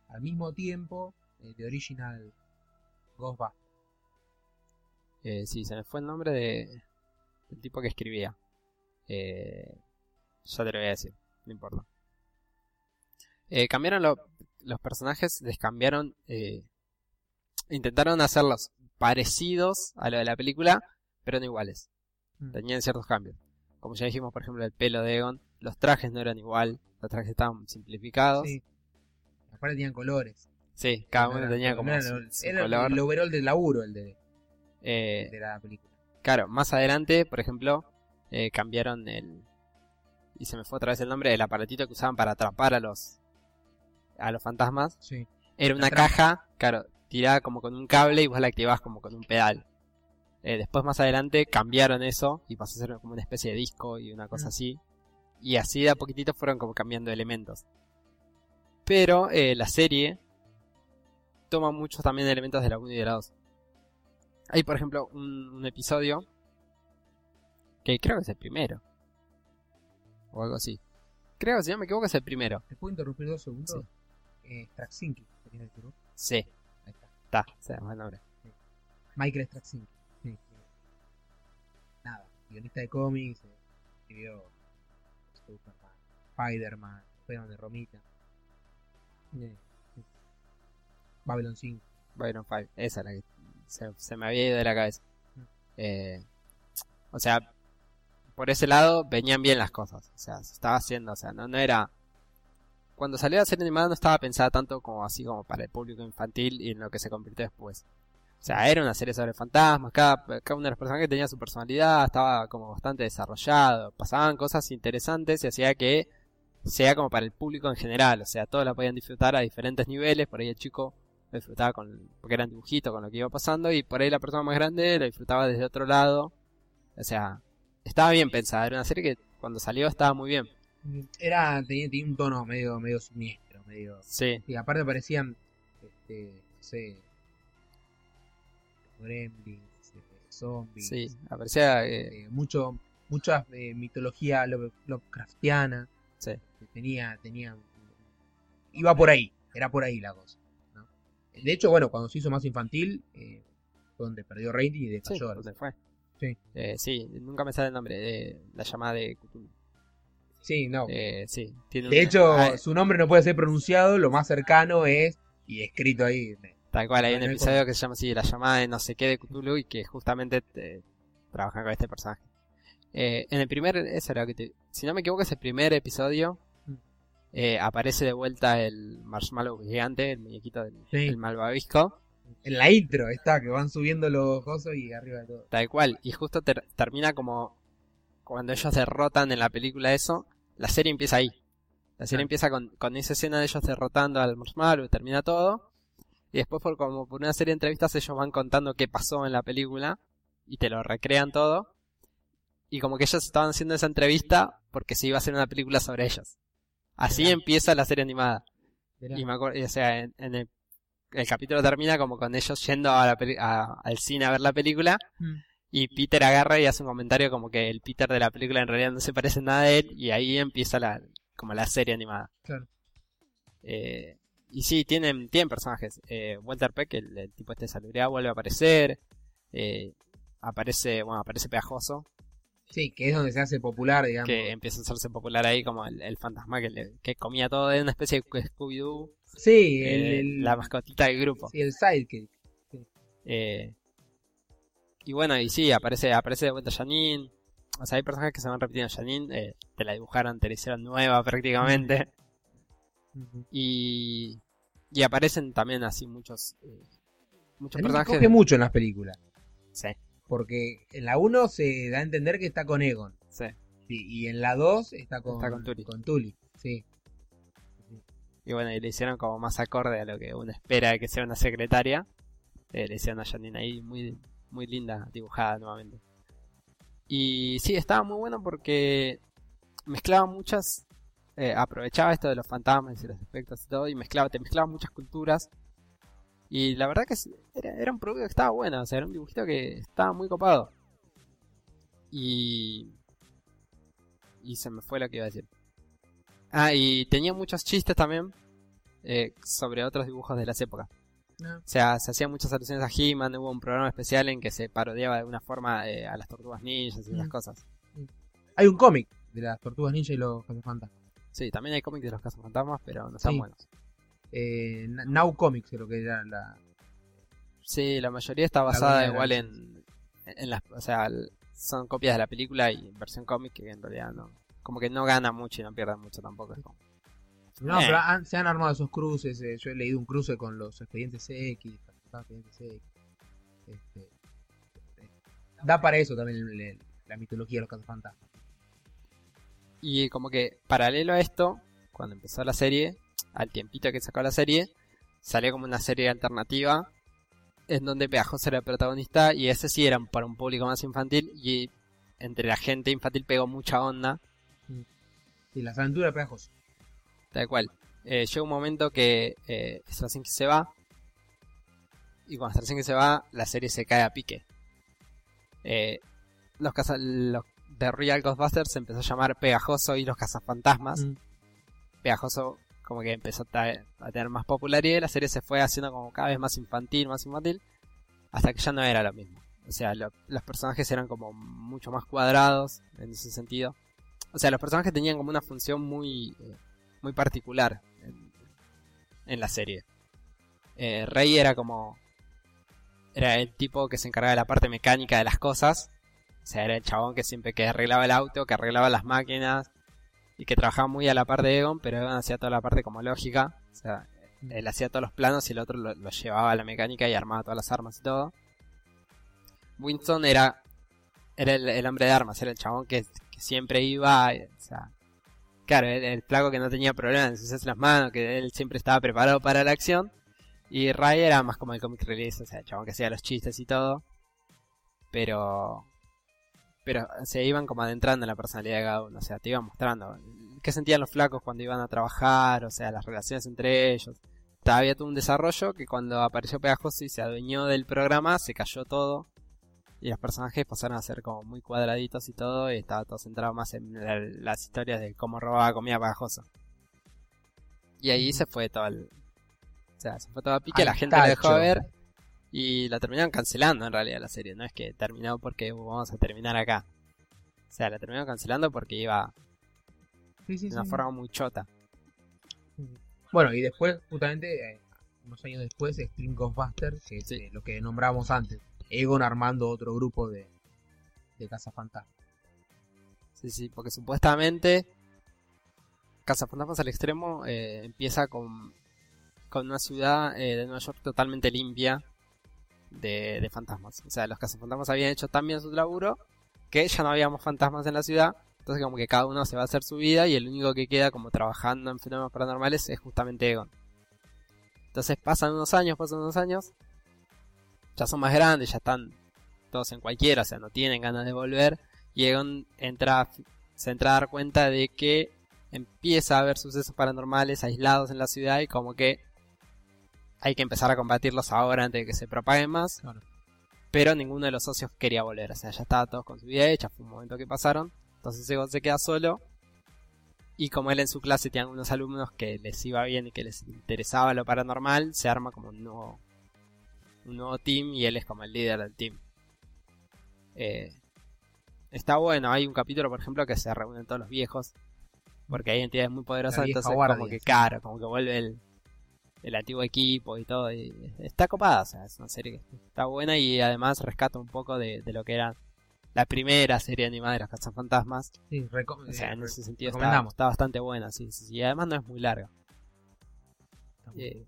al mismo tiempo eh, The Original Ghostbusters. Eh, sí, se me fue el nombre de del tipo que escribía. Eh, ya te lo voy a decir, no importa. Eh, cambiaron lo- los personajes, les cambiaron, eh, intentaron hacerlos parecidos a lo de la película, pero no iguales. Mm. Tenían ciertos cambios. Como ya dijimos, por ejemplo, el pelo de Egon, los trajes no eran igual, los trajes estaban simplificados. Sí, Sí. Aparte tenían colores. cada No uno era- tenía como era, su, el- su era color. el overall del laburo el de, Eh, de la película. Claro, más adelante, por ejemplo, eh, cambiaron el. Y se me fue otra vez el nombre del aparatito que usaban para atrapar a los. a los fantasmas. Sí. Era una caja, claro, tirada como con un cable y vos la activabas como con un pedal. Eh, después, más adelante, cambiaron eso y pasó a ser como una especie de disco y una cosa Mm. así. Y así de a poquitito fueron como cambiando elementos. Pero eh, la serie toma muchos también elementos de la 1 y de la 2. Hay, por ejemplo, un, un episodio que creo que es el primero. O algo así. Creo que si no me equivoco es el primero. ¿Te puedo interrumpir dos segundos? Eh, que decir, ¿no? Sí, está. se llama el nombre. Michael Straczynski. Sí, sí. Nada, guionista de cómics, eh, escribió Superman, Spider-Man, Spider-Man de Romita. Eh, sí. Babylon 5. Byron 5, esa es la que se, se me había ido de la cabeza. Eh, o sea, por ese lado venían bien las cosas. O sea, se estaba haciendo, o sea, no, no era... Cuando salió la serie animada no estaba pensada tanto como así como para el público infantil y en lo que se convirtió después. O sea, era una serie sobre fantasmas, cada, cada uno de los personajes tenía su personalidad, estaba como bastante desarrollado, pasaban cosas interesantes y hacía que sea como para el público en general, o sea, todos la podían disfrutar a diferentes niveles, por ahí el chico lo disfrutaba con, porque eran dibujitos con lo que iba pasando y por ahí la persona más grande lo disfrutaba desde otro lado, o sea, estaba bien pensada, era una serie que cuando salió estaba muy bien. Era, tenía, tenía un tono medio, medio siniestro, medio... Sí, Y aparte parecían, este, no sé, gremlins, este, zombies, sí, aparecía... eh, eh, mucho, mucha eh, mitología Love- Lovecraftiana, sí. que tenía, tenía, iba por ahí, era por ahí la cosa. ¿no? De hecho, bueno, cuando se hizo más infantil, eh, fue donde perdió rating y Sí, decayó. ¿dónde fue? Sí. Eh, sí, nunca me sale el nombre de la llamada de Cthulhu. Sí, no. Eh, sí, tiene De hecho, ah, su nombre no puede ser pronunciado, lo más cercano es, y escrito ahí, tal cual, hay un episodio que se llama así, la llamada de no sé qué de Cthulhu y que justamente eh, trabajan con este personaje. Eh, en el primer, eso era lo que te- si no me equivoco, es el primer episodio. Mm. eh, aparece de vuelta el marshmallow gigante, el muñequito del Sí. el malvavisco, En la intro está, que van subiendo los cosos y arriba de todo. tal cual. Y justo ter- termina como cuando ellos derrotan en la película eso, la serie empieza ahí. La serie Ah. empieza con, con esa escena de ellos derrotando al marshmallow, termina todo. Y después por como por una serie de entrevistas ellos van contando qué pasó en la película y te lo recrean todo. Y como que ellos estaban haciendo esa entrevista porque se iba a hacer una película sobre ellos. Así empieza la serie animada. Y me acuerdo, o sea, en, en el, el capítulo termina como con ellos yendo a la peli- a- al cine a ver la película Mm. Y Peter agarra y hace un comentario como que el Peter de la película en realidad no se parece nada a él y ahí empieza la como la serie animada. Claro. Eh, y sí, tienen, tienen personajes. Eh, Walter Peck, el, el tipo este de salubridad, vuelve a aparecer. Eh, aparece, bueno, aparece Pegajoso, Sí, que es donde se hace popular, digamos. que empieza a hacerse popular ahí como el, el fantasma que, le- que comía todo, de una especie de Scooby-Doo, Sí, el, eh, el- la mascotita del grupo. sí, el sidekick. Eh, y bueno, y sí, aparece, aparece de vuelta Janine. O sea, hay personajes que se van repitiendo. Janine, eh, te la dibujaron, te la hicieron nueva prácticamente. Y, y aparecen también así muchos, eh, muchos personajes. coge mucho en las películas. Sí, Porque en la 1 se da a entender que está con Egon. sí. Sí, y en la 2 está con, Está con. Tully, Sí. Y bueno, y le hicieron como más acorde a lo que uno espera de que sea una secretaria. Eh, le hicieron a Janine ahí muy, muy linda, dibujada nuevamente. Y sí, estaba muy bueno porque mezclaba muchas. eh, aprovechaba esto de los fantasmas y los efectos y todo, y mezclaba, te mezclaba muchas culturas. Y la verdad que era un producto que estaba bueno, o sea, era un dibujito que estaba muy copado. Y. Y se me fue lo que iba a decir. Ah, y tenía muchos chistes también eh, sobre otros dibujos de las épocas. No. O sea, se hacían muchas alusiones a He-Man, hubo un programa especial en que se parodiaba de alguna forma eh, a las tortugas ninjas y esas Mm. cosas. Hay un cómic de las tortugas ninja y los cazafantasmas. Sí, también hay cómics de los cazafantasmas, pero no están Sí. buenos. Eh, Now Comics creo que era la... Sí, la mayoría está basada igual en, en las... O sea, son copias de la película y versión cómic que en realidad no... Como que no gana mucho y no pierde mucho tampoco. es como- No, Eh. pero han- se han armado esos cruces. eh, yo he leído un cruce con los expedientes X. Expedientes X. Este, eh, da para eso también el- el- la mitología de los cazafantasmas. Y como que paralelo a esto, cuando empezó la serie, al tiempito que sacó la serie, salió como una serie alternativa en donde Pegajoso era el protagonista y ese sí era para un público más infantil y entre la gente infantil pegó mucha onda, Y las aventuras de Pegajoso. Tal cual. Eh, llega un momento que eh, Straczynski se va y cuando Straczynski se va, la serie se cae a pique. Eh, los, caza los de Real Ghostbusters se empezó a llamar Pegajoso y los cazafantasmas. Mm. Pegajoso como que empezó a, tener más popularidad y la serie se fue haciendo como cada vez más infantil, más infantil. hasta que ya no era lo mismo. O sea, lo- los personajes eran como mucho más cuadrados en ese sentido. O sea, los personajes tenían como una función muy, eh, muy particular en, en la serie. Eh, Rey era como... Era el tipo que se encargaba de la parte mecánica de las cosas. O sea, era el chabón que siempre que arreglaba el auto, que arreglaba las máquinas y que trabajaba muy a la par de Egon, pero Egon hacía toda la parte como lógica. O sea, él hacía todos los planos y el otro lo, lo llevaba a la mecánica y armaba todas las armas y todo. Winston era, era el, el hombre de armas, era el chabón que, que siempre iba, eh, o sea, claro, el, el flaco que no tenía problemas en ensuciarse las manos, que él siempre estaba preparado para la acción. Y Ray era más como el comic release, o sea, el chabón que hacía los chistes y todo. Pero pero se iban como adentrando en la personalidad de cada uno, o sea, te iban mostrando qué sentían los flacos cuando iban a trabajar, o sea, las relaciones entre ellos. Había todo un desarrollo que cuando apareció Pegajoso y se adueñó del programa, se cayó todo. Y los personajes pasaron a ser como muy cuadraditos y todo, y estaba todo centrado más en la- las historias de cómo robaba comida Pegajoso. Y ahí se fue todo el... O sea, se fue todo a pique, Al la gente lo dejó tacho. de ver. Y la terminaron cancelando en realidad la serie, no es que terminó porque "Uh, vamos a terminar acá. O sea, la terminaron cancelando porque iba Sí, sí, de una sí. forma muy chota. Bueno, y después, justamente, eh, unos años después, Extreme Ghostbusters, que es eh, lo que nombramos antes. Egon armando otro grupo de, de cazafantasmas. Sí, sí, porque supuestamente Cazafantasmas al extremo eh, empieza con, con una ciudad eh, de Nueva York totalmente limpia de, de fantasmas. O sea, los cazafantasmas habían hecho tan bien su laburo que ya no habíamos fantasmas en la ciudad. Entonces como que cada uno se va a hacer su vida y el único que queda como trabajando en fenómenos paranormales es justamente Egon. Entonces pasan unos años, pasan unos años. Ya son más grandes, ya están todos en cualquiera, o sea, no tienen ganas de volver. Y Egon entra, se entra a dar cuenta de que empieza a haber sucesos paranormales aislados en la ciudad y como que hay que empezar a combatirlos ahora antes de que se propaguen más. Claro. Pero ninguno de los socios quería volver, o sea, ya estaba todos con su vida hecha, fue un momento que pasaron. Entonces Egon se queda solo. Y como él en su clase tenía unos alumnos que les iba bien y que les interesaba lo paranormal, se arma como un nuevo, un nuevo team y él es como el líder del team. Eh, está bueno, hay un capítulo por ejemplo que se reúnen todos los viejos, porque hay entidades muy poderosas, entonces guardia, como que caro, como que vuelve el, el antiguo equipo y todo, y está copada, o sea, es una serie que está buena y además rescata un poco de, de lo que era la primera serie animada de los cazafantasmas, Sí, o sea, eh, en ese sentido está, bastante buena, sí, sí, sí, y además no es muy larga. Eh,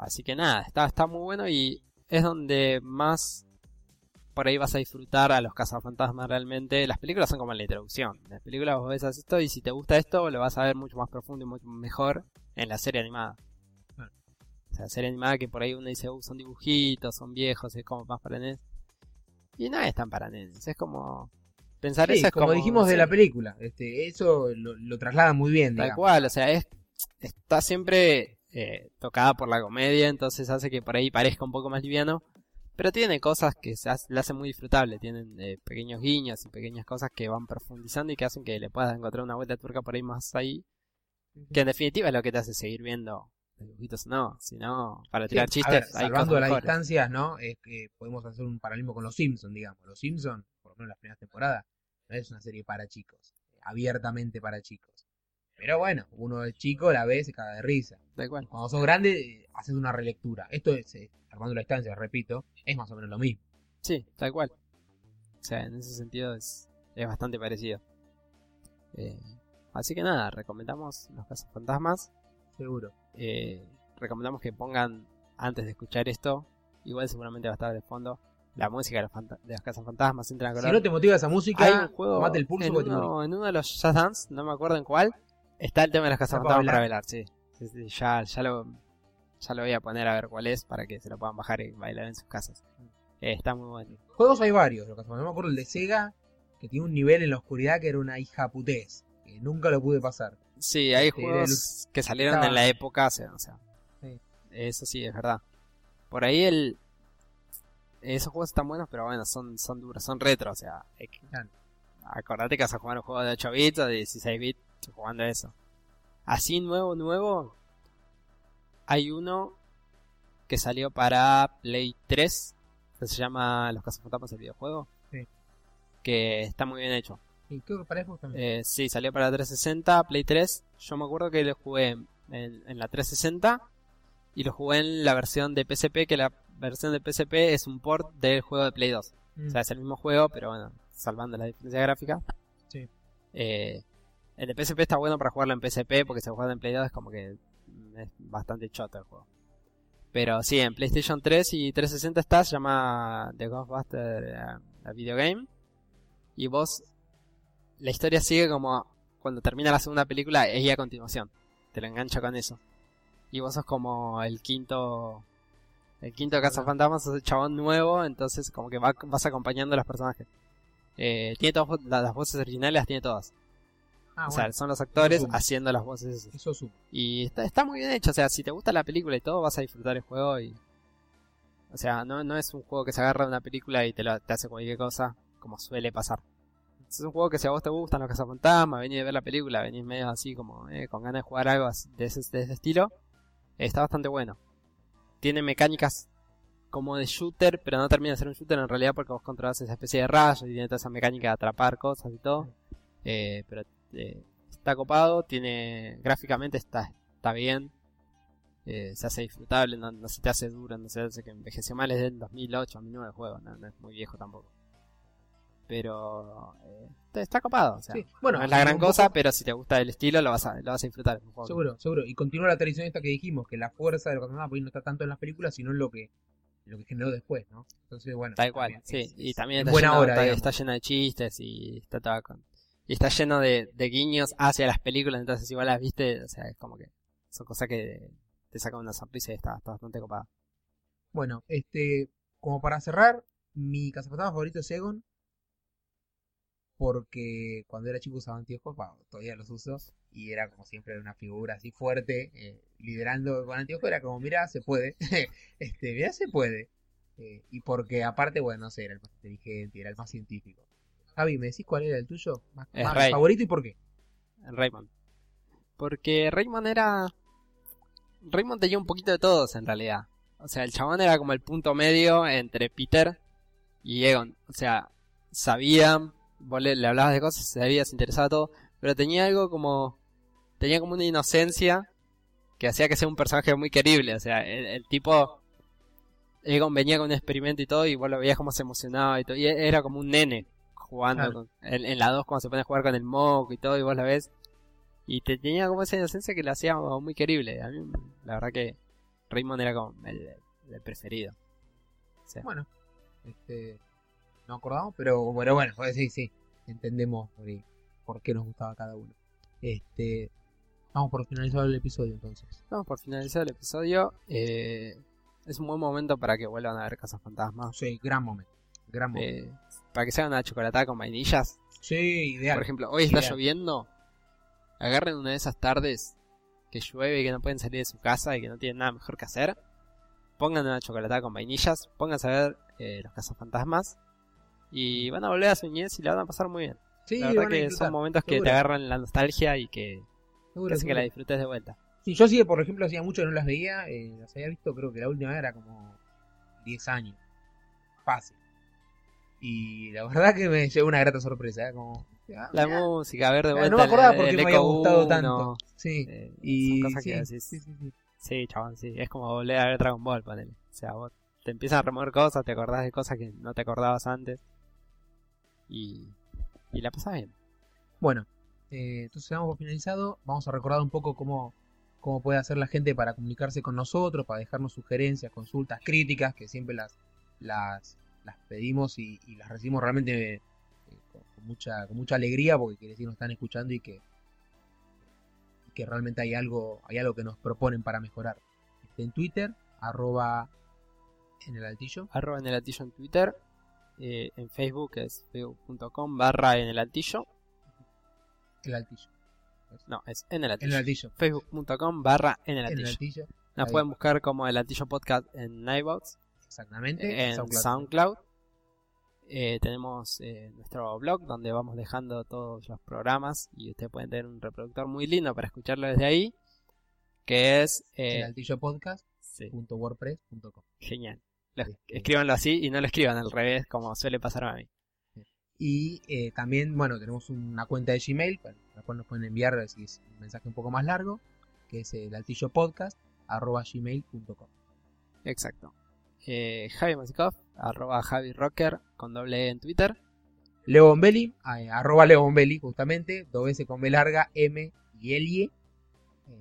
así que nada, está, está muy bueno y es donde más por ahí vas a disfrutar a los cazafantasmas realmente. Las películas son como la introducción. En las películas vos ves esto y si te gusta esto lo vas a ver mucho más profundo y mucho mejor en la serie animada. O sea, serie animada que por ahí uno dice, "Uh, son dibujitos, son viejos, es como más para nenes. Y no es tan para nenes, es como... Pensar Sí, eso es como, como... dijimos de la película, este, eso lo, lo traslada muy bien, Tal digamos. cual, o sea, es, está siempre eh, tocada por la comedia, entonces hace que por ahí parezca un poco más liviano, pero tiene cosas que se hace- la hacen muy disfrutable, tienen eh, pequeños guiños y pequeñas cosas que van profundizando y que hacen que le puedas encontrar una vuelta de tuerca por ahí más ahí, que en definitiva es lo que te hace seguir viendo dibujitos, no, si no, para tirar chistes ver, hay salvando cosas las mejores. distancias, ¿no? Es que podemos hacer un paralelismo con los Simpsons, digamos. Los Simpsons, por lo menos en las primeras temporadas, no es una serie para chicos, abiertamente para chicos. Pero bueno, uno es chico, la ve, se caga de risa. Tal cual. Cuando sos grande, haces una relectura. Esto es, eh, salvando la distancia, repito, es más o menos lo mismo. Sí, tal cual. O sea, en ese sentido es, es bastante parecido. Eh, así que nada, recomendamos los casos fantasmas. Seguro. Eh, recomendamos que pongan, antes de escuchar esto, igual seguramente va a estar de fondo, la música de los, de los casos fantasmas. Entran a Si color. no te motiva esa Hay música, un juego tomate el pulso en, te uno, en uno de los Jazz Dance, no me acuerdo en cuál, está el tema de los ¿Está cazafantasmas para velar, sí. Sí, sí, ya, ya, lo, ya lo voy a poner a ver cuál es para que se lo puedan bajar y bailar en sus casas. Eh, está muy bueno. Juegos hay varios, lo que no me acuerdo el de Sega, que tiene un nivel en la oscuridad que era una hija putés, que nunca lo pude pasar. Sí, hay Este, juegos que salieron estaba- en la época, o sea, Sí. eso sí, es verdad. Por ahí el... Esos juegos están buenos, pero bueno, son, son duros, son retro, o sea, que- acordate que vas a jugar un juego de 8 bits o de 16 bits jugando eso. Así nuevo, nuevo, hay uno que salió para Play 3, que se llama Los Cazafantasmas el videojuego. Sí. Que está muy bien hecho. Y creo que para Xbox también. Eh, sí, salió para 360, Play 3. Yo me acuerdo que lo jugué en, en la 360 y lo jugué en la versión de PSP, que la versión de PSP es un port del juego de Play 2. Mm. O sea, es el mismo juego, pero bueno, salvando la diferencia gráfica. Sí. Eh, el de PSP está bueno para jugarlo en PSP, porque si lo juegas en Play 2 es como que es bastante choto el juego. Pero sí, en PlayStation 3 y 360 está, se llama The Ghostbuster eh, a Video Game. Y vos, la historia sigue como cuando termina la segunda película, es ya a continuación. Te lo engancha con eso. Y vos sos como el quinto. El quinto cazafantasmas, sos el chabón nuevo, entonces como que va- vas acompañando a los personajes. Eh, tiene todas las voces originales, las tiene todas. Ah, o bueno, sea, son los actores haciendo las voces. eso supo. Y está, está muy bien hecho, o sea, si te gusta la película y todo, vas a disfrutar el juego y... O sea, no, no es un juego que se agarra de una película y te, lo, te hace cualquier cosa, como suele pasar. Es un juego que si a vos te gustan los cazafantasmas, venís a ver la película, venís medio así como eh, con ganas de jugar algo de ese, de ese estilo, está bastante bueno. Tiene mecánicas como de shooter, pero no termina de ser un shooter en realidad porque vos controlas esa especie de rayo y tiene toda esa mecánica de atrapar cosas y todo. Eh, pero eh, está copado, tiene gráficamente está, está bien. Eh, se hace disfrutable, no, no se te hace duro, no se hace que envejeció mal, es del 2008, 2009 el juego, no, no es muy viejo tampoco. Pero eh, está, está copado, o sea, Sí, bueno, no es la gran poco- cosa, pero si te gusta el estilo lo vas a, lo vas a disfrutar. juego que- Seguro, seguro. Y continúa la tradición esta que dijimos, que la fuerza de lo que no está tanto en las películas, sino en lo que, lo que generó después, ¿no? Entonces, bueno. Tal cual, también sí. es- y también está, buena lleno, hora, está, está lleno de chistes y está todo con- y está lleno de, guiños hacia las películas, entonces igual las viste, o sea, es como que son cosas que te sacan una sonrisa y está, bastante copada. Bueno, este, como para cerrar, mi cazafantasma favorito es Egon. Porque cuando era chico usaba anteojos, todavía los uso. Y era como siempre una figura así fuerte, eh, liderando con anteojos. Era como, mira, se puede. este, mira, se puede. Eh, y porque aparte, bueno, no sé, era el más inteligente, era el más científico. Javi, ¿me decís cuál era el tuyo? Más, favorito y por qué? Raymond. Porque Raymond era... Raymond tenía un poquito de todos en realidad. O sea, el chabón era como el punto medio entre Peter y Egon. O sea, sabía, vos le, le hablabas de cosas, sabía, se interesaba todo, pero tenía algo como... Tenía como una inocencia que hacía que sea un personaje muy querible. O sea, el, el tipo... Egon venía con un experimento y todo y vos lo veías como se emocionaba y todo. Y era como un nene jugando Claro. con- en, en la 2 cuando se pone a jugar con el moco y todo y vos la ves y te tenía como esa inocencia que la hacía muy querible. A mí, la verdad que Raymond era como el, el preferido. O sea, Bueno, este, no acordamos, pero bueno, bueno, pues sí, sí, entendemos por, qué nos gustaba cada uno. Este, vamos por finalizar el episodio entonces. vamos por finalizar el episodio. Eh, es un buen momento para que vuelvan a ver Casas Fantasmas. Sí, gran momento, gran momento. Eh, para que se hagan una chocolatada con vainillas. sí, ideal. Por ejemplo, hoy está Ideal. lloviendo. Agarren una de esas tardes que llueve y que no pueden salir de su casa y que no tienen nada mejor que hacer. Pongan una chocolatada con vainillas. Pónganse a ver eh, los cazafantasmas. Y van a volver a su niñez y la van a pasar muy bien. sí, la verdad que son momentos que seguro, te agarran la nostalgia y que, seguro, hacen que la disfrutes de vuelta. Sí, yo sí, por ejemplo, hacía mucho que no las veía, eh, las había visto, creo que la última era como 10 años. Fácil. Y la verdad que me llevó una grata sorpresa, ¿eh? como... ah, La mirá. música, a ver de vuelta. no me acordaba porque me había gustado 1, tanto. Sí. eh, Y son cosas sí, que decís, sí, sí, sí. Sí, chabón, sí. Es como volver a ver Dragon Ball, ponele. O sea, vos te empiezan a remover cosas, te acordás de cosas que no te acordabas antes. Y, y la pasás bien. Bueno, eh, entonces damos por finalizado. Vamos a recordar un poco cómo, cómo puede hacer la gente para comunicarse con nosotros, para dejarnos sugerencias, consultas, críticas, que siempre las, las, las pedimos y, y las recibimos realmente eh, con, con mucha, con mucha alegría porque quiere decir nos están escuchando y que, y que realmente hay algo, hay algo que nos proponen para mejorar. Este, en Twitter, arroba en el altillo. Arroba en el altillo en Twitter. eh, en Facebook es facebook.com barra en el altillo. El altillo. No, es en el En altillo. el altillo. Facebook.com barra en el altillo. Nos pueden buscar como el altillo podcast en iVoox, Exactamente. en SoundCloud. SoundCloud. Eh, tenemos eh, nuestro blog donde vamos dejando todos los programas y ustedes pueden tener un reproductor muy lindo para escucharlo desde ahí, que es eh, altillo podcast. Sí, genial. Lo- Este- Escríbanlo así y no lo escriban al revés, como suele pasar a mí. Y eh, también, bueno, tenemos una cuenta de Gmail, para la cual nos pueden enviar si es un mensaje un poco más largo, que es el gmail.com. Exacto. Eh, Javi Masikov, arroba Javi Rocker, con doble E en Twitter. Leo Bombelli, eh, arroba Leo Bombelli, justamente, dos veces con B larga, M y L. Eh,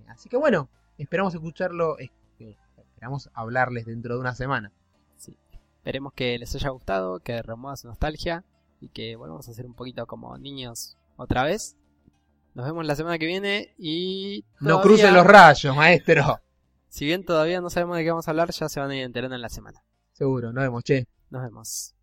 así que bueno, esperamos escucharlo, es- eh, esperamos hablarles dentro de una semana. Sí. Esperemos que les haya gustado, que remueva su nostalgia y que volvamos a ser un poquito como niños otra vez. Nos vemos la semana que viene y... No crucen los rayos, maestro. Si bien todavía no sabemos de qué vamos a hablar, ya se van a ir enterando en la semana. Seguro, nos vemos, che. Nos vemos.